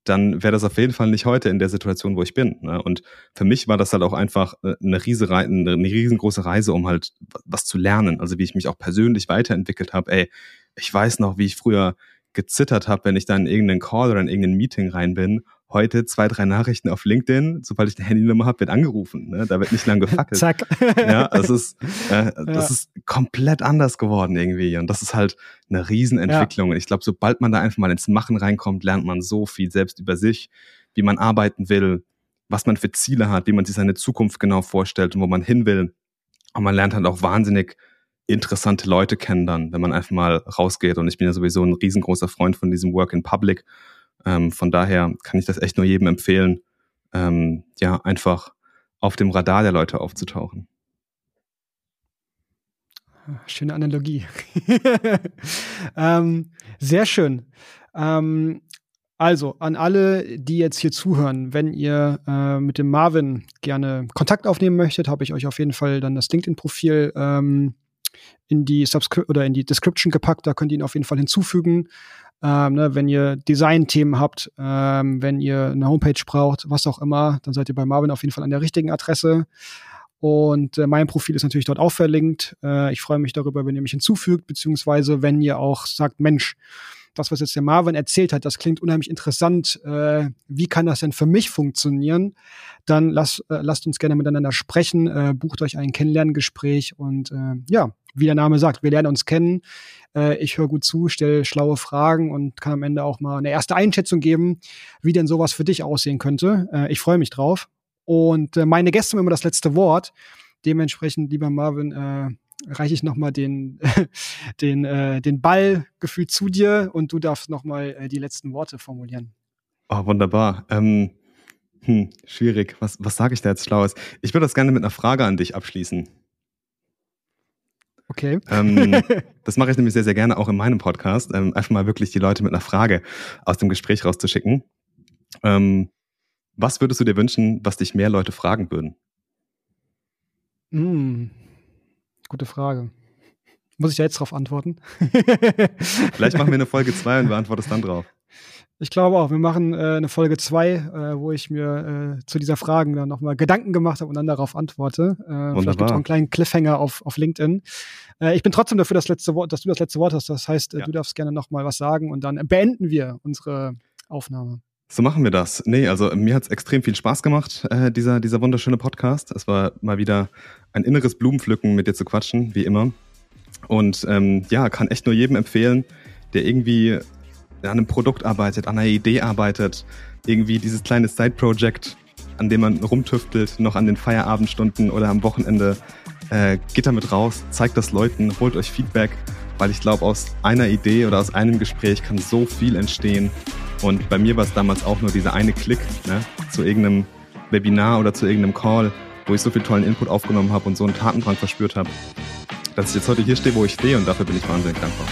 dann wäre das auf jeden Fall nicht heute in der Situation, wo ich bin. Ne? Und für mich war das halt auch einfach äh, eine, Riese, eine riesengroße Reise, um halt was zu lernen. Also wie ich mich auch persönlich weiterentwickelt habe. Ey, ich weiß noch, wie ich früher gezittert habe, wenn ich da in irgendeinen Call oder in irgendein Meeting rein bin heute zwei, drei Nachrichten auf LinkedIn, sobald ich eine Handynummer habe, wird angerufen. Ne? Da wird nicht lang gefackelt. (laughs) Zack. ja, das ist, äh, das ja. ist komplett anders geworden irgendwie. Und das ist halt eine Riesenentwicklung. Ja. Und ich glaube, sobald man da einfach mal ins Machen reinkommt, lernt man so viel selbst über sich, wie man arbeiten will, was man für Ziele hat, wie man sich seine Zukunft genau vorstellt und wo man hin will. Und man lernt halt auch wahnsinnig interessante Leute kennen dann, wenn man einfach mal rausgeht. Und ich bin ja sowieso ein riesengroßer Freund von diesem Work in Public ähm, von daher kann ich das echt nur jedem empfehlen, ähm, ja, einfach auf dem Radar der Leute aufzutauchen. Schöne Analogie. (laughs) ähm, sehr schön. Ähm, also an alle, die jetzt hier zuhören, wenn ihr äh, mit dem Marvin gerne Kontakt aufnehmen möchtet, habe ich euch auf jeden Fall dann das LinkedIn-Profil ähm, in die Subscri oder in die Description gepackt. Da könnt ihr ihn auf jeden Fall hinzufügen. Ähm, ne, wenn ihr Design-Themen habt, ähm, wenn ihr eine Homepage braucht, was auch immer, dann seid ihr bei Marvin auf jeden Fall an der richtigen Adresse. Und äh, mein Profil ist natürlich dort auch verlinkt. Äh, ich freue mich darüber, wenn ihr mich hinzufügt, beziehungsweise wenn ihr auch sagt, Mensch, das, was jetzt der Marvin erzählt hat, das klingt unheimlich interessant. Äh, wie kann das denn für mich funktionieren? Dann lasst, äh, lasst uns gerne miteinander sprechen, äh, bucht euch ein Kennenlerngespräch und äh, ja, wie der Name sagt, wir lernen uns kennen. Äh, ich höre gut zu, stelle schlaue Fragen und kann am Ende auch mal eine erste Einschätzung geben, wie denn sowas für dich aussehen könnte. Äh, ich freue mich drauf. Und äh, meine Gäste haben immer das letzte Wort. Dementsprechend, lieber Marvin, äh, reiche ich nochmal den, (laughs) den, äh, den Ball gefühlt zu dir und du darfst nochmal äh, die letzten Worte formulieren. Oh, wunderbar. Ähm, hm, schwierig. Was, was sage ich da jetzt Schlaues? Ich würde das gerne mit einer Frage an dich abschließen. Okay. Ähm, (laughs) das mache ich nämlich sehr, sehr gerne auch in meinem Podcast. Ähm, einfach mal wirklich die Leute mit einer Frage aus dem Gespräch rauszuschicken. Ähm, was würdest du dir wünschen, was dich mehr Leute fragen würden? Mm, gute Frage. Muss ich da jetzt drauf antworten? Vielleicht machen wir eine (laughs) Folge 2 und beantwortest dann drauf. Ich glaube auch, wir machen äh, eine Folge 2, äh, wo ich mir äh, zu dieser Fragen dann nochmal Gedanken gemacht habe und dann darauf antworte. Äh, vielleicht gibt es auch einen kleinen Cliffhanger auf, auf LinkedIn. Äh, ich bin trotzdem dafür, das letzte Wort, dass du das letzte Wort hast. Das heißt, äh, ja. du darfst gerne nochmal was sagen und dann beenden wir unsere Aufnahme. So machen wir das. Nee, also mir hat es extrem viel Spaß gemacht, äh, dieser, dieser wunderschöne Podcast. Es war mal wieder ein inneres Blumenpflücken, mit dir zu quatschen, wie immer. Und ähm, ja, kann echt nur jedem empfehlen, der irgendwie an einem Produkt arbeitet, an einer Idee arbeitet, irgendwie dieses kleine Side-Project, an dem man rumtüftelt, noch an den Feierabendstunden oder am Wochenende, äh, geht damit raus, zeigt das Leuten, holt euch Feedback, weil ich glaube, aus einer Idee oder aus einem Gespräch kann so viel entstehen und bei mir war es damals auch nur dieser eine Klick ne, zu irgendeinem Webinar oder zu irgendeinem Call, wo ich so viel tollen Input aufgenommen habe und so einen Tatendrang verspürt habe, dass ich jetzt heute hier stehe, wo ich stehe und dafür bin ich wahnsinnig dankbar.